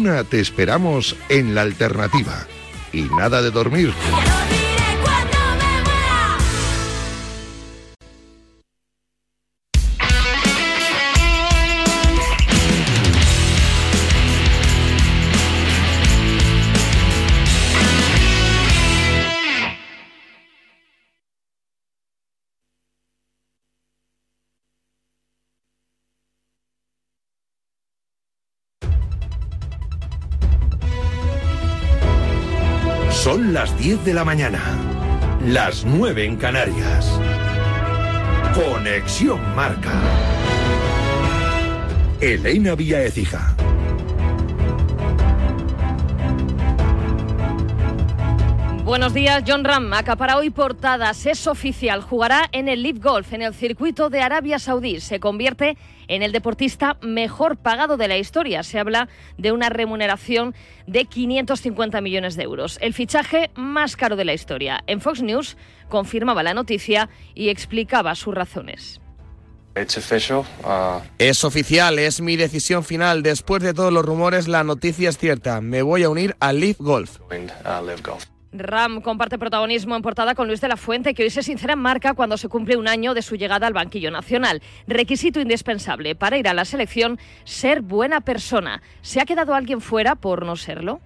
Osasuna te esperamos en la alternativa. Y nada de dormir. 10 de la mañana, las 9 en Canarias. Conexión Marca. Elena Vía Ecija. Buenos días, John Ram. Acapara hoy portadas. Es oficial. Jugará en el Live Golf, en el circuito de Arabia Saudí. Se convierte en el deportista mejor pagado de la historia. Se habla de una remuneración de 550 millones de euros. El fichaje más caro de la historia. En Fox News confirmaba la noticia y explicaba sus razones. Uh, es oficial, es mi decisión final. Después de todos los rumores, la noticia es cierta. Me voy a unir al Live Golf. Ram comparte protagonismo en portada con Luis de la Fuente, que hoy se sincera en marca cuando se cumple un año de su llegada al banquillo nacional. Requisito indispensable para ir a la selección, ser buena persona. ¿Se ha quedado alguien fuera por no serlo?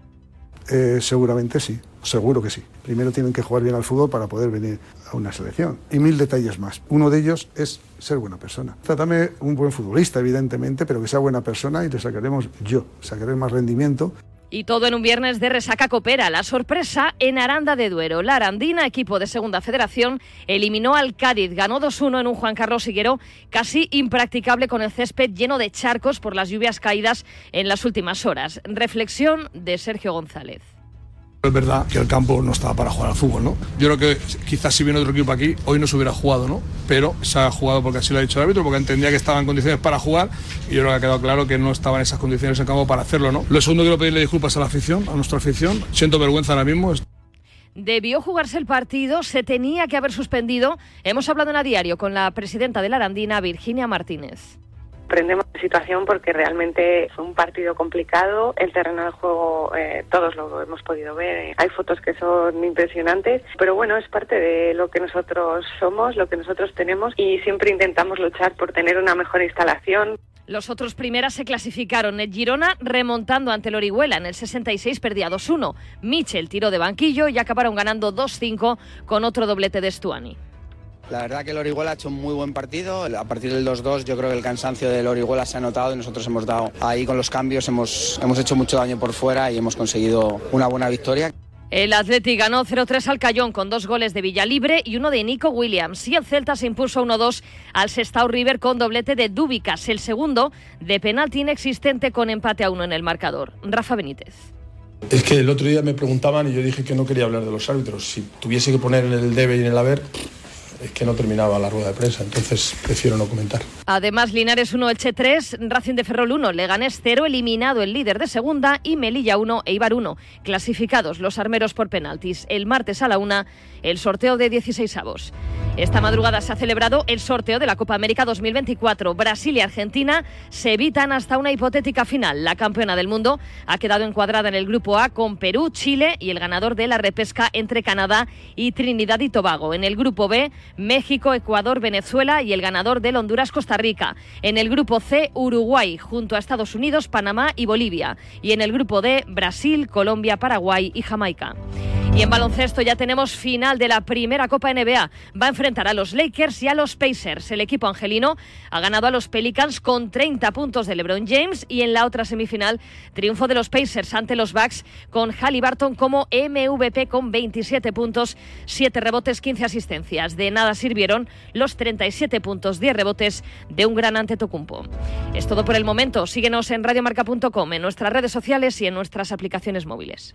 Eh, seguramente sí, seguro que sí. Primero tienen que jugar bien al fútbol para poder venir a una selección. Y mil detalles más. Uno de ellos es ser buena persona. Trátame un buen futbolista, evidentemente, pero que sea buena persona y le sacaremos yo, sacaré más rendimiento. Y todo en un viernes de resaca copera. La sorpresa en Aranda de Duero. La Arandina, equipo de Segunda Federación, eliminó al Cádiz. Ganó 2-1 en un Juan Carlos Higuero casi impracticable con el césped lleno de charcos por las lluvias caídas en las últimas horas. Reflexión de Sergio González. Es verdad que el campo no estaba para jugar al fútbol, ¿no? Yo creo que quizás si viene otro equipo aquí, hoy no se hubiera jugado, ¿no? Pero se ha jugado porque así lo ha dicho el árbitro, porque entendía que estaba en condiciones para jugar y yo creo que ha quedado claro que no estaba en esas condiciones en campo para hacerlo, ¿no? Lo segundo quiero pedirle disculpas a la afición, a nuestra afición. Siento vergüenza ahora mismo. Debió jugarse el partido, se tenía que haber suspendido. Hemos hablado en a diario con la presidenta de la Arandina, Virginia Martínez aprendemos la situación porque realmente fue un partido complicado. El terreno de juego eh, todos lo hemos podido ver. Hay fotos que son impresionantes, pero bueno, es parte de lo que nosotros somos, lo que nosotros tenemos y siempre intentamos luchar por tener una mejor instalación. Los otros primeras se clasificaron. El Girona remontando ante el Orihuela. En el 66 perdía 2-1. Michel tiró de banquillo y acabaron ganando 2-5 con otro doblete de Stuani. La verdad que el Orihuela ha hecho un muy buen partido. A partir del 2-2 yo creo que el cansancio del Orihuela se ha notado y nosotros hemos dado ahí con los cambios, hemos, hemos hecho mucho daño por fuera y hemos conseguido una buena victoria. El Atleti ganó 0-3 al Cayón con dos goles de Villalibre y uno de Nico Williams. Y el Celta se impuso 1-2 al Sestao River con doblete de Dúbicas, el segundo de penalti inexistente con empate a uno en el marcador. Rafa Benítez. Es que el otro día me preguntaban y yo dije que no quería hablar de los árbitros. Si tuviese que poner en el debe y en el haber, es que no terminaba la rueda de prensa, entonces prefiero no comentar. Además, Linares 1, Elche 3, Racing de Ferrol 1, Leganés 0, eliminado el líder de segunda y Melilla 1, Eibar 1. Clasificados los armeros por penaltis. El martes a la 1, el sorteo de 16 avos. Esta madrugada se ha celebrado el sorteo de la Copa América 2024. Brasil y Argentina se evitan hasta una hipotética final. La campeona del mundo ha quedado encuadrada en el grupo A con Perú, Chile y el ganador de la repesca entre Canadá y Trinidad y Tobago. En el grupo B, México, Ecuador, Venezuela y el ganador del Honduras-Costa Rica. En el grupo C, Uruguay, junto a Estados Unidos, Panamá y Bolivia. Y en el grupo D, Brasil, Colombia, Paraguay y Jamaica. Y en baloncesto ya tenemos final de la primera Copa NBA. Va a enfrentar a los Lakers y a los Pacers. El equipo angelino ha ganado a los Pelicans con 30 puntos de LeBron James y en la otra semifinal triunfo de los Pacers ante los Bucks con Halliburton como MVP con 27 puntos, 7 rebotes, 15 asistencias. De nada sirvieron los 37 puntos, 10 rebotes de un gran Antetokounmpo. Es todo por el momento. Síguenos en radiomarca.com, en nuestras redes sociales y en nuestras aplicaciones móviles.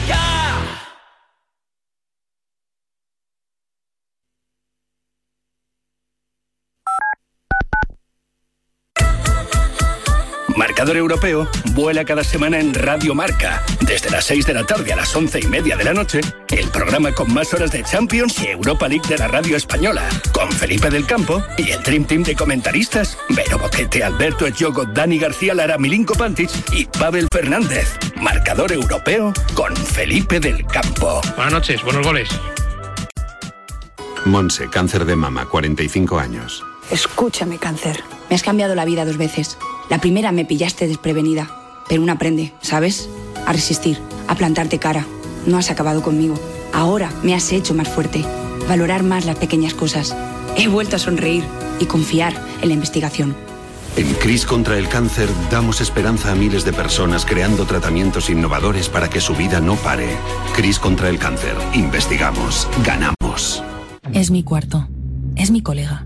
Marcador Europeo vuela cada semana en Radio Marca, desde las 6 de la tarde a las 11 y media de la noche, el programa con más horas de Champions y Europa League de la radio española, con Felipe del Campo y el Dream Team de comentaristas, Vero Boquete, Alberto Echogo, Dani García Lara, Milinko Pantic y Pavel Fernández. Marcador Europeo con Felipe del Campo. Buenas noches, buenos goles. Monse, cáncer de mama, 45 años. Escúchame, cáncer. Me has cambiado la vida dos veces. La primera me pillaste desprevenida, pero uno aprende, ¿sabes? A resistir, a plantarte cara. No has acabado conmigo. Ahora me has hecho más fuerte, valorar más las pequeñas cosas. He vuelto a sonreír y confiar en la investigación. En CRIS contra el cáncer damos esperanza a miles de personas creando tratamientos innovadores para que su vida no pare. CRIS contra el cáncer. Investigamos. Ganamos. Es mi cuarto. Es mi colega.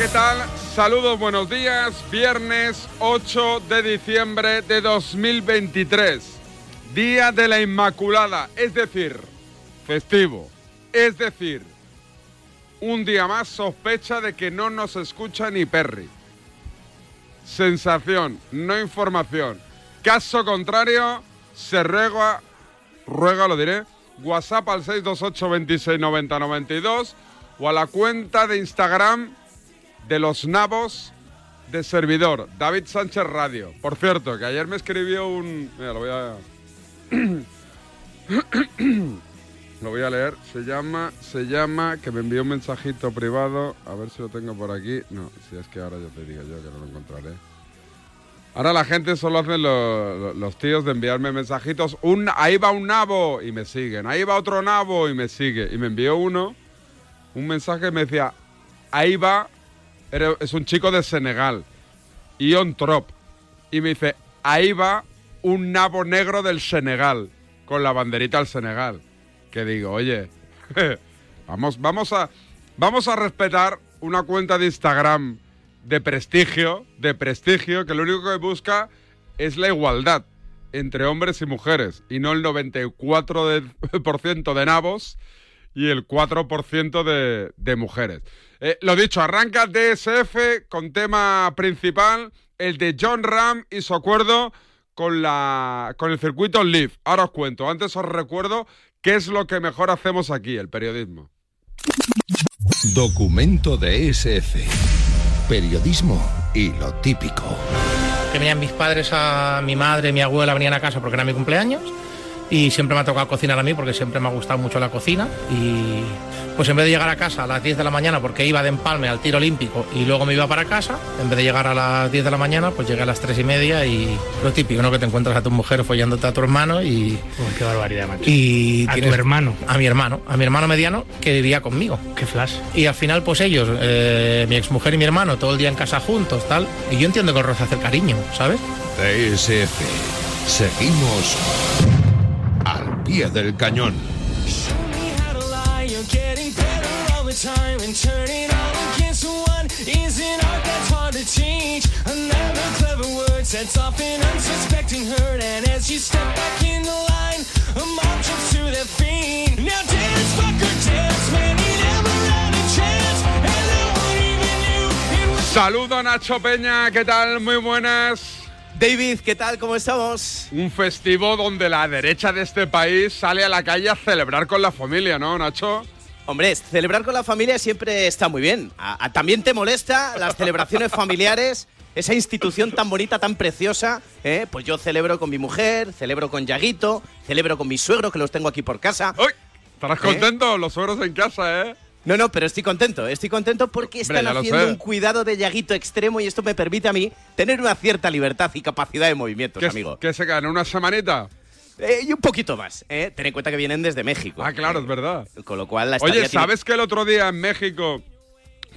¿Qué tal? Saludos, buenos días. Viernes 8 de diciembre de 2023. Día de la Inmaculada, es decir, festivo. Es decir, un día más sospecha de que no nos escucha ni Perry. Sensación, no información. Caso contrario, se ruega, ruega lo diré, WhatsApp al 628 26 90 92 o a la cuenta de Instagram de los nabos de servidor, David Sánchez Radio. Por cierto, que ayer me escribió un... Mira, lo voy a... lo voy a leer. Se llama, se llama, que me envió un mensajito privado. A ver si lo tengo por aquí. No, si es que ahora yo te digo yo que no lo encontraré. Ahora la gente solo hacen los tíos de enviarme mensajitos. Un, ahí va un nabo y me siguen. Ahí va otro nabo y me sigue. Y me envió uno, un mensaje me decía, ahí va es un chico de Senegal, Ion Trop, y me dice, ahí va un nabo negro del Senegal, con la banderita del Senegal. Que digo, oye, vamos, vamos, a, vamos a respetar una cuenta de Instagram de prestigio, de prestigio, que lo único que busca es la igualdad entre hombres y mujeres, y no el 94% de nabos y el 4% de, de mujeres. Eh, lo dicho, arranca DSF con tema principal, el de John Ram y su acuerdo con, la, con el circuito Live. Ahora os cuento, antes os recuerdo qué es lo que mejor hacemos aquí, el periodismo. Documento de SF. Periodismo y lo típico. Que venían mis padres, a mi madre, mi abuela venían a casa porque era mi cumpleaños y siempre me ha tocado cocinar a mí porque siempre me ha gustado mucho la cocina y pues en vez de llegar a casa a las 10 de la mañana porque iba de empalme al tiro olímpico y luego me iba para casa, en vez de llegar a las 10 de la mañana, pues llegué a las 3 y media y lo típico, ¿no? Que te encuentras a tu mujer follándote a tu hermano y... qué barbaridad, macho. Y a tu hermano. A mi hermano, a mi hermano mediano que vivía conmigo. Qué flash. Y al final, pues ellos, eh, mi exmujer y mi hermano, todo el día en casa juntos, tal. Y yo entiendo que el roce hace cariño, ¿sabes? TSF. Seguimos al pie del cañón. you're getting better all the time and turning all against one is an art that's hard to teach. Another clever word sets off an unsuspecting hurt, and as you step back in the line, a mob jumps to their feet. Now dance, fucker, dance, man, you never had a chance, and no one even knew it was. Saludo Nacho Peña, ¿qué tal? Muy buenas. David, ¿qué tal? ¿Cómo estamos? Un festivo donde la derecha de este país sale a la calle a celebrar con la familia, ¿no, Nacho? Hombre, celebrar con la familia siempre está muy bien. A- a- ¿También te molesta las celebraciones familiares? Esa institución tan bonita, tan preciosa, ¿eh? pues yo celebro con mi mujer, celebro con Yaguito, celebro con mis suegros que los tengo aquí por casa. ¿Estarás ¿Eh? contento? Los suegros en casa, ¿eh? No, no, pero estoy contento, estoy contento porque están haciendo un cuidado de Yaguito extremo y esto me permite a mí tener una cierta libertad y capacidad de movimientos, ¿Qué, amigo. ¿Qué se gana? ¿Una semanita? Eh, y un poquito más, ¿eh? Ten en cuenta que vienen desde México. Ah, claro, es verdad. Con lo cual la Oye, tiene- ¿sabes que el otro día en México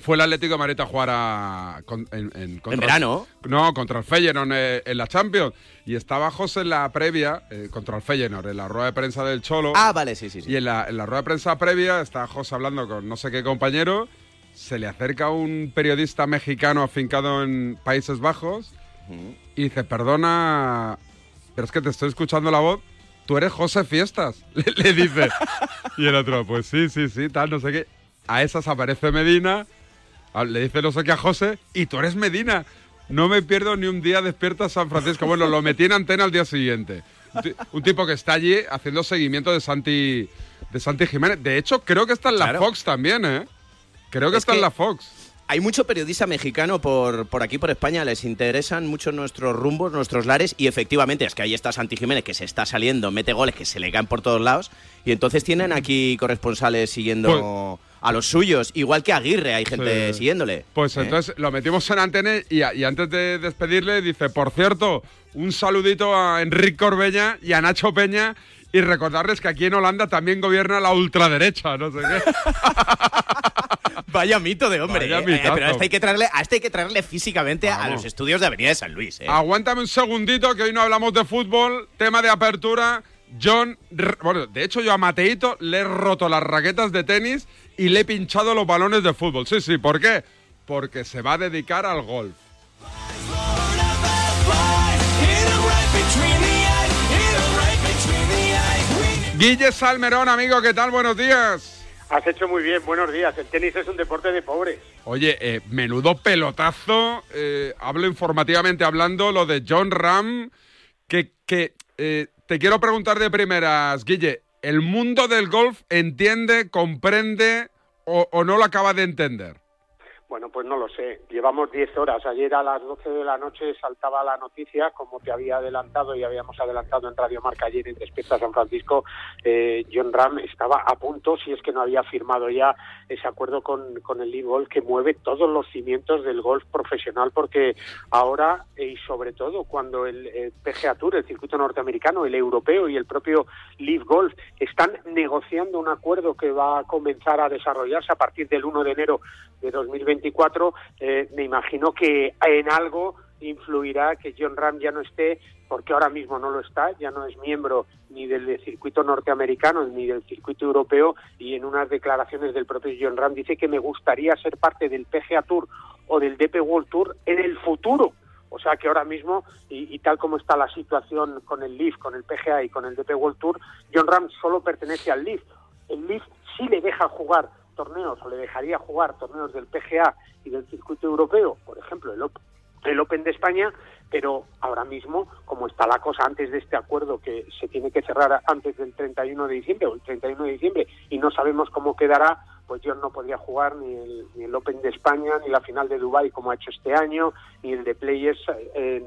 fue el Atlético de Madrid a jugar a, con- en, en- contra- ¿En verano? No, contra el Feyenoord eh, en la Champions. Y estaba José en la previa, eh, contra el Feyenoord, en la rueda de prensa del Cholo. Ah, vale, sí, sí, sí. Y en la, en la rueda de prensa previa está José hablando con no sé qué compañero. Se le acerca un periodista mexicano afincado en Países Bajos y dice, perdona, pero es que te estoy escuchando la voz. Tú eres José Fiestas, le, le dice. Y el otro, pues sí, sí, sí, tal, no sé qué. A esas aparece Medina, le dice no sé qué a José, y tú eres Medina. No me pierdo ni un día despierta San Francisco. Bueno, lo metí en antena al día siguiente. Un, ti- un tipo que está allí haciendo seguimiento de Santi, de Santi Jiménez. De hecho, creo que está en la Claro. Fox también, ¿eh? Creo que Es está en la Fox. Hay mucho periodista mexicano por, por aquí, por España. Les interesan mucho nuestros rumbos, nuestros lares. Y efectivamente, es que ahí está Santi Jiménez, que se está saliendo, mete goles que se le caen por todos lados. Y entonces tienen aquí corresponsales siguiendo a los suyos. Igual que Aguirre, hay gente Sí. siguiéndole. Pues ¿eh? entonces lo metimos en antena y, antes de despedirle dice, por cierto, un saludito a Enrique Corbella y a Nacho Peña y recordarles que aquí en Holanda también gobierna la ultraderecha, no sé qué. Vaya mito de hombre. Vaya ¿eh? Eh, pero a este hay que traerle, a este hay que traerle físicamente a los estudios de Avenida de San Luis. ¿eh? Aguántame un segundito que hoy no hablamos de fútbol, tema de apertura. John, bueno, de hecho yo a Mateito le he roto las raquetas de tenis y le he pinchado los balones de fútbol. Sí, sí, ¿por qué? Porque se va a dedicar al golf. Guille Salmerón, amigo, ¿qué tal? Buenos días. Has hecho muy bien, buenos días. El tenis es un deporte de pobres. Oye, eh, menudo pelotazo, eh, hablo informativamente hablando, lo de John Ram, que, que eh, te quiero preguntar de primeras, Guille, ¿el mundo del golf entiende, comprende o, o no lo acaba de entender? Bueno, pues no lo sé. Llevamos 10 horas. Ayer a las 12 de la noche saltaba la noticia, como te había adelantado y habíamos adelantado en Radio Marca ayer en Despierta San Francisco, eh, John Ram estaba a punto, si es que no había firmado ya ese acuerdo con, con el League Golf que mueve todos los cimientos del golf profesional, porque ahora eh, y sobre todo cuando el eh, PGA Tour, el circuito norteamericano, el europeo y el propio League Golf están negociando un acuerdo que va a comenzar a desarrollarse a partir del 1 de enero de 2024, eh, me imagino que en algo influirá que John Ram ya no esté, porque ahora mismo no lo está, ya no es miembro ni del circuito norteamericano ni del circuito europeo y en unas declaraciones del propio John Ram dice que me gustaría ser parte del PGA Tour o del DP World Tour en el futuro. O sea que ahora mismo, y, y tal como está la situación con el LIF, con el PGA y con el DP World Tour, John Ram solo pertenece al LIF. El LIF sí le deja jugar torneos o le dejaría jugar torneos del PGA y del circuito europeo, por ejemplo, el, Op- el Open de España, pero ahora mismo, como está la cosa antes de este acuerdo que se tiene que cerrar antes del 31 de diciembre o el 31 de diciembre y no sabemos cómo quedará, pues John no podría jugar ni el, ni el Open de España, ni la final de Dubai como ha hecho este año, ni el de Players en,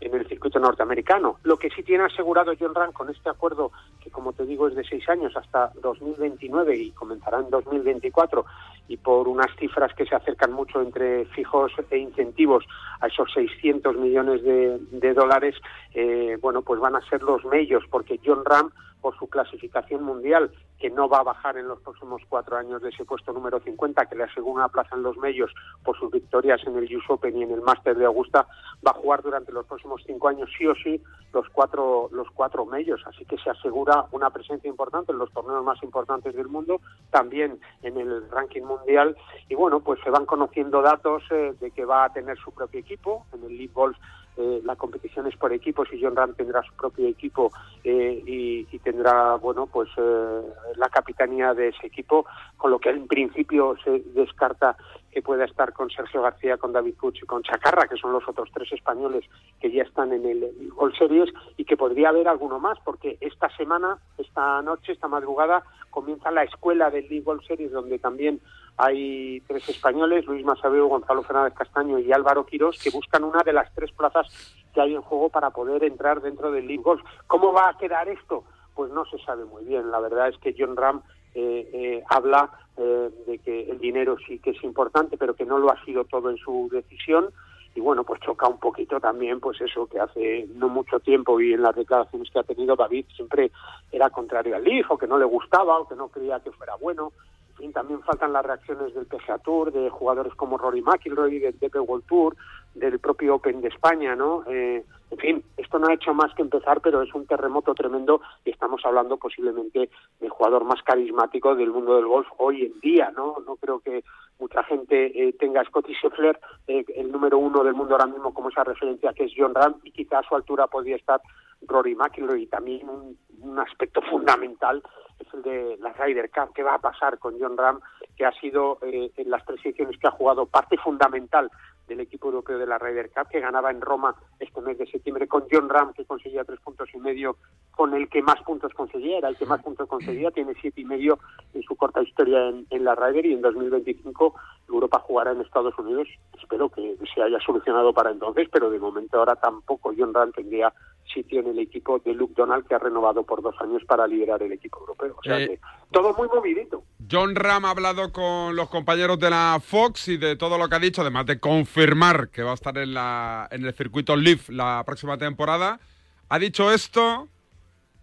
en el circuito norteamericano. Lo que sí tiene asegurado John Ram con este acuerdo, que como te digo es de seis años hasta 2029 y comenzará en 2024, y por unas cifras que se acercan mucho entre fijos e incentivos a esos 600 millones de, de dólares, eh, bueno, pues van a ser los medios, porque John Ram, por su clasificación mundial, que no va a bajar en los próximos cuatro años de ese puesto número 50, que le asegura una plaza en los medios por sus victorias en el US Open y en el Master de Augusta, va a jugar durante los próximos cinco años sí o sí los cuatro los cuatro medios, así que se asegura una presencia importante en los torneos más importantes del mundo, también en el ranking mundial. Y bueno, pues se van conociendo datos eh, de que va a tener su propio equipo en el League Golf eh, la competición es por equipos y John Ram tendrá su propio equipo eh, y, tendrá bueno pues eh, la capitanía de ese equipo con lo que en principio se descarta que pueda estar con Sergio García, con David Puig y con Chacarra, que son los otros tres españoles que ya están en el All Series y que podría haber alguno más, porque esta semana, esta noche, esta madrugada, comienza la escuela del League All Series, donde también hay tres españoles, Luis Masabeu, Gonzalo Fernández Castaño y Álvaro Quirós, que buscan una de las tres plazas que hay en juego para poder entrar dentro del League Golf. ¿Cómo va a quedar esto? Pues no se sabe muy bien. La verdad es que John Ram eh, eh, habla eh, de que el dinero sí que es importante, pero que no lo ha sido todo en su decisión. Y bueno, pues choca un poquito también, pues eso que hace no mucho tiempo y en las declaraciones que ha tenido David siempre era contrario al Leaf, o que no le gustaba, o que no creía que fuera bueno. Fin, también faltan las reacciones del PGA Tour, de jugadores como Rory McIlroy, del DP World Tour, del propio Open de España, ¿no? Eh, en fin, esto no ha hecho más que empezar, pero es un terremoto tremendo y estamos hablando posiblemente del jugador más carismático del mundo del golf hoy en día, ¿no? No creo que mucha gente eh, tenga a Scotty Scheffler, eh, el número uno del mundo ahora mismo, como esa referencia que es John Ram, y quizá a su altura podría estar Rory McIlroy. Y también un, aspecto fundamental es el de la Ryder Cup. ¿Qué va a pasar con John Ram, que ha sido eh, en las tres ediciones que ha jugado parte fundamental del equipo europeo de la Ryder Cup, que ganaba en Roma este mes de septiembre, con John Ram, que conseguía tres puntos y medio, con el que más puntos conseguía, era el que más puntos conseguía, tiene siete y medio en su corta historia en, en la Ryder y en 2025 Europa jugará en Estados Unidos. Espero que se haya solucionado para entonces, pero de momento ahora tampoco John Ram tendría sitio en el equipo de Luke Donald, que ha renovado por dos años para liderar el equipo europeo. O sea Eh, que todo muy movidito. John Ram ha hablado con los compañeros de la Fox y de todo lo que ha dicho, además de confirmar que va a estar en, la, en el circuito Leaf la próxima temporada. Ha dicho esto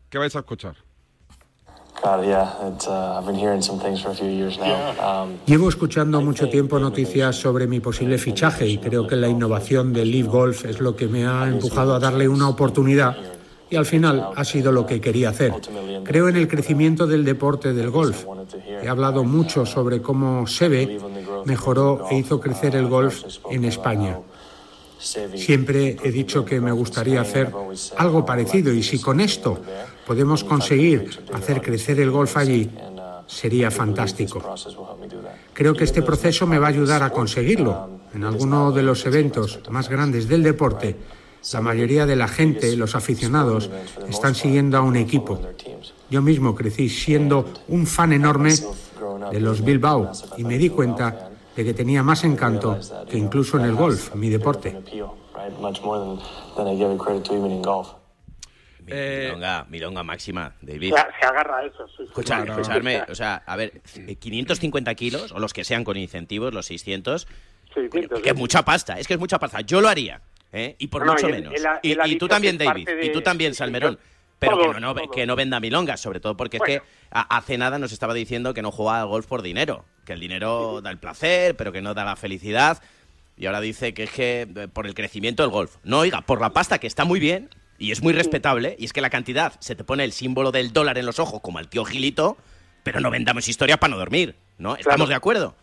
que vais a escuchar. Llevo escuchando mucho tiempo noticias sobre mi posible fichaje y creo que la innovación del Leaf Golf es lo que me ha empujado a darle una oportunidad y al final ha sido lo que quería hacer. Creo en el crecimiento del deporte del golf. He hablado mucho sobre cómo Seve mejoró e hizo crecer el golf en España. Siempre he dicho que me gustaría hacer algo parecido y si con esto podemos conseguir hacer crecer el golf allí, sería fantástico. Creo que este proceso me va a ayudar a conseguirlo. En alguno de los eventos más grandes del deporte, la mayoría de la gente, los aficionados, están siguiendo a un equipo. Yo mismo crecí siendo un fan enorme de los Bilbao y me di cuenta de que tenía más encanto que incluso en el golf, mi deporte. In golf. Milonga, milonga máxima, David. Se, se agarra a eso. sí, sí. Escucha, Claro. escuchadme, o sea, a ver, 550 kilos, o los que sean con incentivos, los 600, Seiscientos, que es mucha pasta, es que es mucha pasta. Yo lo haría, ¿eh? Y por No, no, mucho y menos. y, tú dicho también, David, de- y tú también, sí, sí, Salmerón. yo- Pero todos, que, no, que no venda milongas, sobre todo porque Bueno. es que hace nada nos estaba diciendo que no juega al golf por dinero, que el dinero da el placer, pero que no da la felicidad. Y ahora dice que es que eh, por el crecimiento del golf. No, oiga, por la pasta, que está muy bien y es muy respetable, y es que la cantidad se te pone el símbolo del dólar en los ojos, como al tío Gilito, pero no vendamos historias para no dormir, ¿no? ¿Estamos de acuerdo?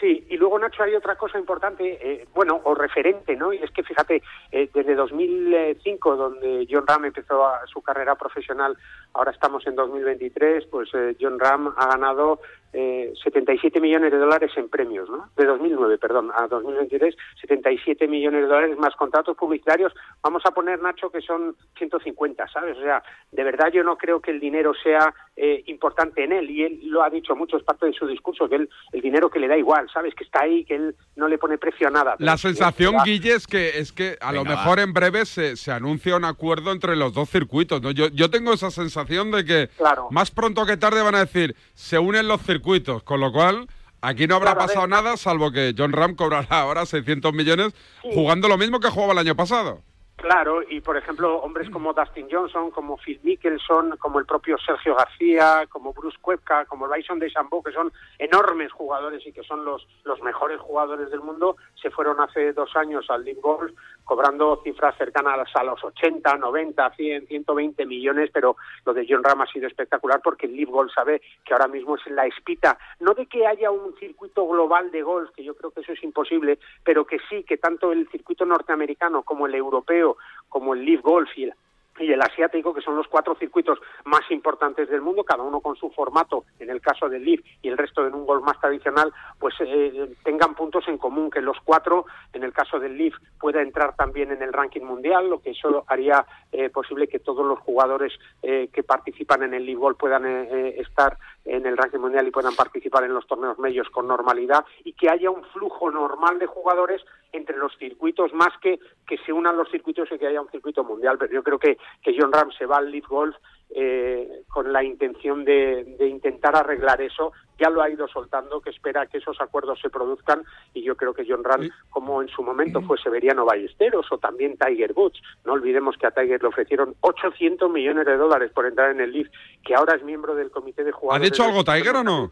Sí, y luego Nacho hay otra cosa importante, eh, bueno, o referente, ¿no? Y es que fíjate, eh, desde 2005, donde John Ram empezó a- su carrera profesional, ahora estamos en 2023, pues eh, John Ram ha ganado eh, 77 millones de dólares en premios, ¿no? De 2009, perdón, a 2023, 77 millones de dólares más contratos publicitarios. Vamos a poner, Nacho, que son 150, ¿sabes? O sea, de verdad yo no creo que el dinero sea eh, importante en él, y él lo ha dicho mucho, es parte de su discurso, que él, el dinero que le da igual, ¿sabes? Que está ahí, que él no le pone precio a nada. La sensación, va- Guille, es que, es que a lo mejor va. en breve se, se anuncia un acuerdo entre los dos circuitos. ¿no? Yo, yo tengo esa sensación de que Claro. más pronto que tarde van a decir, se unen los circuitos, con lo cual aquí no habrá Claro, pasado nada, salvo que John Ram cobrará ahora 600 millones jugando lo mismo que jugaba el año pasado. Claro, y por ejemplo, hombres como Dustin Johnson, como Phil Mickelson, como el propio Sergio García, como Bruce Koepka, como Bryson DeChambeau, que son enormes jugadores y que son los, los mejores jugadores del mundo, se fueron hace dos años al League Golf cobrando cifras cercanas a los 80, 90, 100, 120 millones, pero lo de John Ram ha sido espectacular porque el League Golf sabe que ahora mismo es la espita, no de que haya un circuito global de golf, que yo creo que eso es imposible, pero que sí, que tanto el circuito norteamericano como el europeo, como el League Golf y el y el asiático, que son los cuatro circuitos más importantes del mundo, cada uno con su formato, en el caso del LIV y el resto en un golf más tradicional, pues eh, tengan puntos en común, que los cuatro, en el caso del LIV, pueda entrar también en el ranking mundial, lo que eso haría eh, posible que todos los jugadores eh, que participan en el LIV Golf puedan estar en el ranking mundial y puedan participar en los torneos medios con normalidad y que haya un flujo normal de jugadores entre los circuitos más que que se unan los circuitos y que haya un circuito mundial. Pero yo creo que, que John Ram se va al Leaf Golf eh, con la intención de, de, intentar arreglar eso. Ya lo ha ido soltando, que espera que esos acuerdos se produzcan y yo creo que John Ram, como en su momento fue Severiano Ballesteros o también Tiger Woods, no olvidemos que a Tiger le ofrecieron 800 millones de dólares por entrar en el Leaf, que ahora es miembro del comité de jugadores. ¿Ha dicho algo Tiger o no?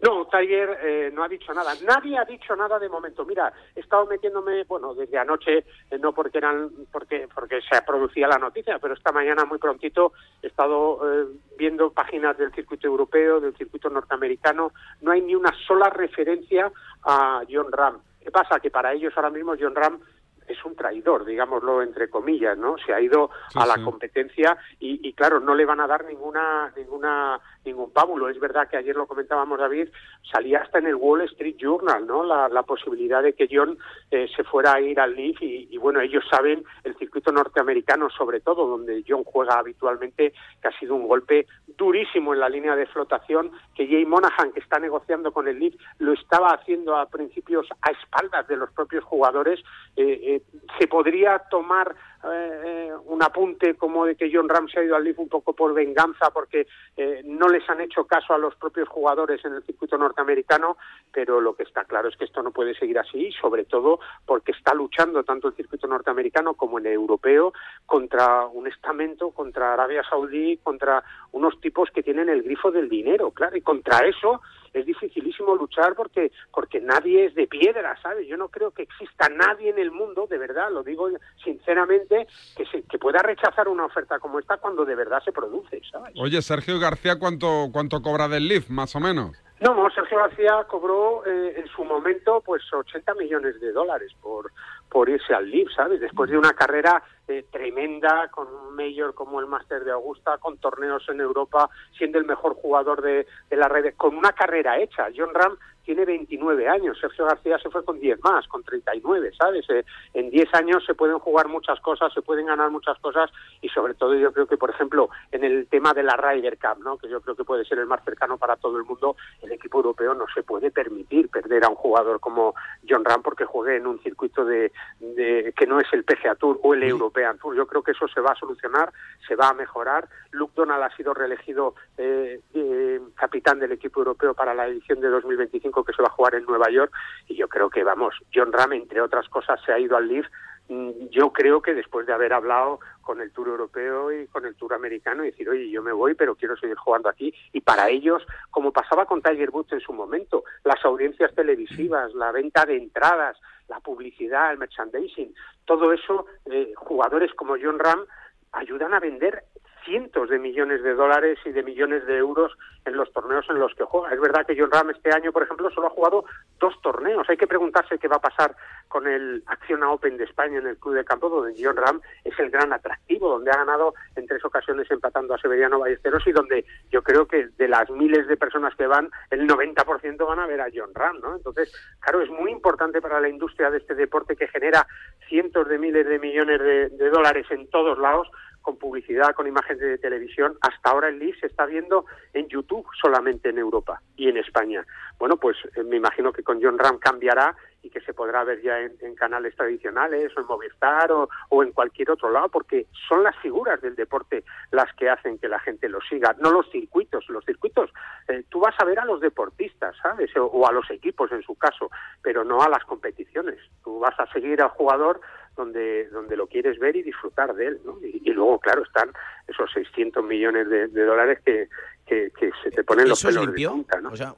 No, Tiger eh, no ha dicho nada. Nadie ha dicho nada de momento. Mira, he estado metiéndome, bueno, desde anoche, eh, no porque eran, porque, porque se producía la noticia, pero esta mañana muy prontito estado eh, viendo páginas del circuito europeo, del circuito norteamericano. No hay ni una sola referencia a John Ram. ¿Qué pasa? Que para ellos ahora mismo John Ram es un traidor, digámoslo entre comillas, ¿no? Se ha ido Sí, a la sí. competencia y, y, claro, no le van a dar ninguna, ninguna, ningún pábulo. Es verdad que ayer lo comentábamos, David, salía hasta en el Wall Street Journal, ¿no? La, posibilidad de que John eh, se fuera a ir al Leaf y, y, bueno, ellos saben el circuito norteamericano, sobre todo, donde John juega habitualmente, que ha sido un golpe durísimo en la línea de flotación, que Jay Monahan, que está negociando con el Leaf, lo estaba haciendo a principios a espaldas de los propios jugadores. Eh, eh, se podría tomar eh, un apunte como de que John Ram se ha ido al Leaf un poco por venganza porque eh, no les han hecho caso a los propios jugadores en el circuito norteamericano, pero lo que está claro es que esto no puede seguir así, sobre todo porque está luchando tanto el circuito norteamericano como el europeo contra un estamento, contra Arabia Saudí, contra unos tipos que tienen el grifo del dinero, claro, y contra eso es dificilísimo luchar porque porque nadie es de piedra, ¿sabes? Yo no creo que exista nadie en el mundo, de verdad, lo digo sinceramente, que se, que pueda rechazar una oferta como esta cuando de verdad se produce, ¿sabes? Oye, Sergio García, ¿cuánto, cuánto cobra del Leaf, más o menos? No, Sergio García cobró eh, en su momento pues 80 millones de dólares por por irse al Leaf, ¿sabes? Después de una carrera eh, tremenda con un mayor como el Máster de Augusta, con torneos en Europa, siendo el mejor jugador de, de la red, con una carrera hecha. John Ram tiene 29 años, Sergio García se fue con 10 más, con 39, ¿sabes? Eh, en 10 años se pueden jugar muchas cosas, se pueden ganar muchas cosas y sobre todo yo creo que, por ejemplo, en el tema de la Ryder Cup, ¿no? que yo creo que puede ser el más cercano para todo el mundo, el equipo europeo no se puede permitir perder a un jugador como John Ram porque juegue en un circuito de, de que no es el PGA Tour o el European Tour. Yo creo que eso se va a solucionar, se va a mejorar. Luke Donald ha sido reelegido eh, eh, capitán del equipo europeo para la edición de 2025 que se va a jugar en Nueva York y yo creo que, vamos, John Ram, entre otras cosas, se ha ido al Leaf Mm, yo creo que después de haber hablado con el Tour Europeo y con el Tour Americano y decir, oye, yo me voy, pero quiero seguir jugando aquí. Y para ellos, como pasaba con Tiger Woods en su momento, las audiencias televisivas, la venta de entradas, la publicidad, el merchandising, todo eso, eh, jugadores como John Ram ayudan a vender cientos de millones de dólares y de millones de euros en los torneos en los que juega. Es verdad que John Ram este año, por ejemplo, solo ha jugado dos torneos. Hay que preguntarse qué va a pasar con el Acciona Open de España en el Club de Campo, donde John Ram es el gran atractivo, donde ha ganado en tres ocasiones empatando a Severiano Ballesteros y donde yo creo que de las miles de personas que van, el 90% van a ver a John Ram, ¿no? Entonces, claro, es muy importante para la industria de este deporte que genera cientos de miles de millones de, de dólares en todos lados, con publicidad, con imágenes de televisión. Hasta ahora el Leaf se está viendo en YouTube solamente en Europa y en España. Bueno, pues eh, me imagino que con John Ram cambiará y que se podrá ver ya en, en canales tradicionales o en Movistar o, o, en cualquier otro lado, porque son las figuras del deporte las que hacen que la gente lo siga, no los circuitos. Los circuitos, eh, tú vas a ver a los deportistas, ¿sabes? O, o, a los equipos en su caso, pero no a las competiciones. Tú vas a seguir al jugador donde, donde lo quieres ver y disfrutar de él. ¿no? Y, y luego, claro, están esos 600 millones de, de dólares que, que, que se te ponen los ¿Eso es pelos de limpio? punta. ¿no? O sea,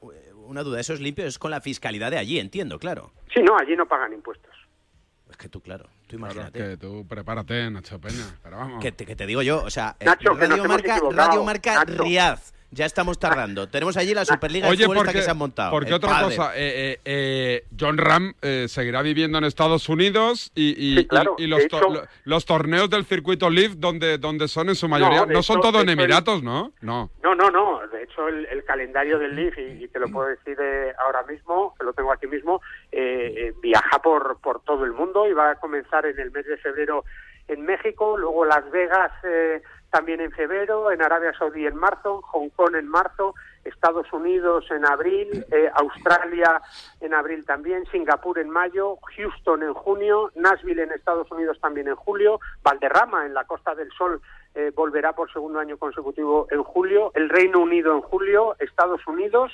una duda, ¿eso es limpio? Es con la fiscalidad de allí, entiendo, claro. Sí, no, allí no pagan impuestos. Es que tú, claro, tú Claro, imagínate. que tú prepárate, Nacho Peña. Pero vamos. Que te, que te digo yo, o sea, eh, Nacho, Radio, Marca, Radio Marca Nacho. Ya estamos tardando. Tenemos allí la Superliga de Oye, porque, que se han montado. porque otra cosa, eh, eh, eh, John Ram eh, seguirá viviendo en Estados Unidos y, y- Sí, claro, y- y de los, hecho- torneos del circuito Live, donde, donde son en su mayoría, no, son todos en el- Emiratos, ¿no? No. No, no, no. De hecho, el, el calendario del Leaf, y, y te lo puedo decir eh, ahora mismo, que lo tengo aquí mismo, eh, eh, viaja por, por todo el mundo y va a comenzar en el mes de febrero en México, luego Las Vegas eh, también en febrero, en Arabia Saudí en marzo, Hong Kong en marzo, Estados Unidos en abril, eh, Australia en abril también, Singapur en mayo, Houston en junio, Nashville en Estados Unidos también en julio, Valderrama en la Costa del Sol eh, volverá por segundo año consecutivo en julio, el Reino Unido en julio, Estados Unidos,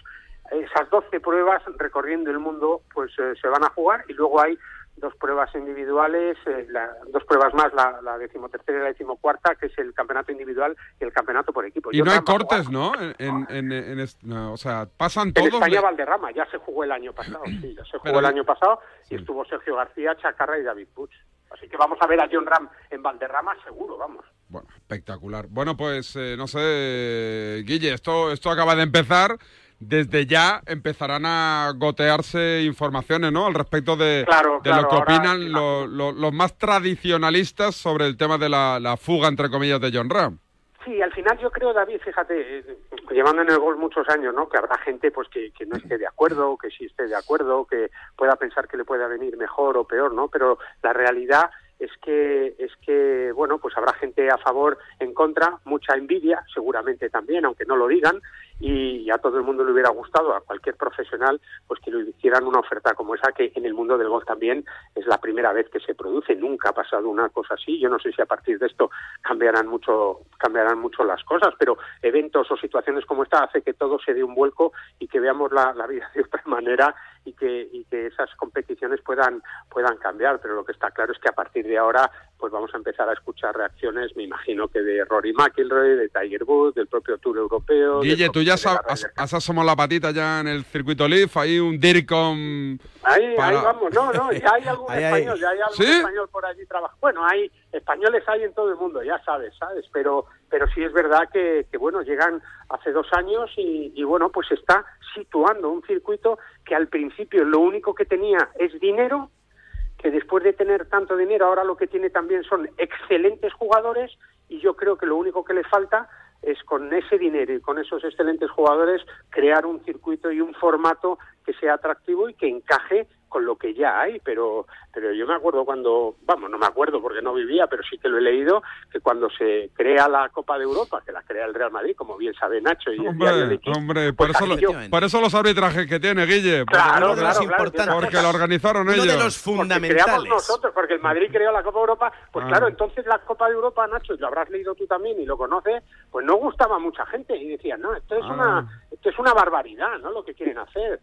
esas 12 pruebas recorriendo el mundo pues se van a jugar y luego hay dos pruebas individuales, eh, la- dos pruebas más, la, la decimotercera y la decimocuarta, que es el campeonato individual y el campeonato por equipo. Y Yo no hay cortes, ¿no? En, en- en- en o sea, pasan En todos. España le- Valderrama, ya se jugó el año pasado, sí, ya se jugó Pero- el año pasado y estuvo Sergio García, Chacarra y David Puig. Así que vamos a ver a John Ram en Valderrama seguro, vamos. Bueno, espectacular. Bueno, pues eh, no sé, Guille, esto, esto acaba de empezar. Desde ya empezarán a gotearse informaciones, ¿no? Al respecto de, Claro, de claro, lo que ahora, opinan lo- lo- los más tradicionalistas sobre el tema de la, la fuga, entre comillas, de John Ram. Sí, al final yo creo, David, fíjate, eh, llevando en el gol muchos años, ¿no? Que habrá gente pues que, que no esté de acuerdo, que sí esté de acuerdo, que pueda pensar que le pueda venir mejor o peor, ¿no? Pero la realidad es que es que bueno, pues habrá gente a favor, en contra, mucha envidia, seguramente también, aunque no lo digan, y a todo el mundo le hubiera gustado, a cualquier profesional, pues que le hicieran una oferta como esa, que en el mundo del golf también es la primera vez que se produce, nunca ha pasado una cosa así, yo no sé si a partir de esto cambiarán mucho, cambiarán mucho las cosas, pero eventos o situaciones como esta hace que todo se dé un vuelco y que veamos la, la vida de otra manera y que, y que esas competiciones puedan, puedan cambiar, pero lo que está claro es que a partir de ahora pues vamos a empezar a escuchar reacciones, me imagino que de Rory McIlroy, de Tiger Woods, del propio Tour Europeo. Guille, tú ya has, has asomado la patita ya en el circuito Leaf, ahí un DIRCOM... Ahí, para- ahí vamos, no, no, ya hay algún Ahí, ahí. español, ya hay algún ¿Sí? español por allí trabajando. Bueno, hay españoles hay en todo el mundo, ya sabes, ¿sabes? Pero, pero sí es verdad que, que bueno, llegan hace dos años y, y, bueno, pues está situando un circuito que al principio lo único que tenía es dinero, que después de tener tanto dinero ahora lo que tiene también son excelentes jugadores y yo creo que lo único que le falta es con ese dinero y con esos excelentes jugadores crear un circuito y un formato que sea atractivo y que encaje con lo que ya hay, pero pero yo me acuerdo cuando, vamos, no me acuerdo porque no vivía, pero sí que lo he leído, que cuando se crea la Copa de Europa, que la crea el Real Madrid, como bien sabe Nacho y el diario de Hombre, aquí, hombre, por, pues eso lo- aquello- por eso los arbitrajes que tiene, Guille. porque- Claro, porque, claro, claro, que porque lo organizaron ellos. Porque creamos nosotros, porque el Madrid creó la Copa de Europa, pues Ah. claro, entonces la Copa de Europa, Nacho, y lo habrás leído tú también y lo conoces, pues no gustaba a mucha gente y decían, no, esto es Ah. una esto es una barbaridad, ¿no? Lo que quieren hacer.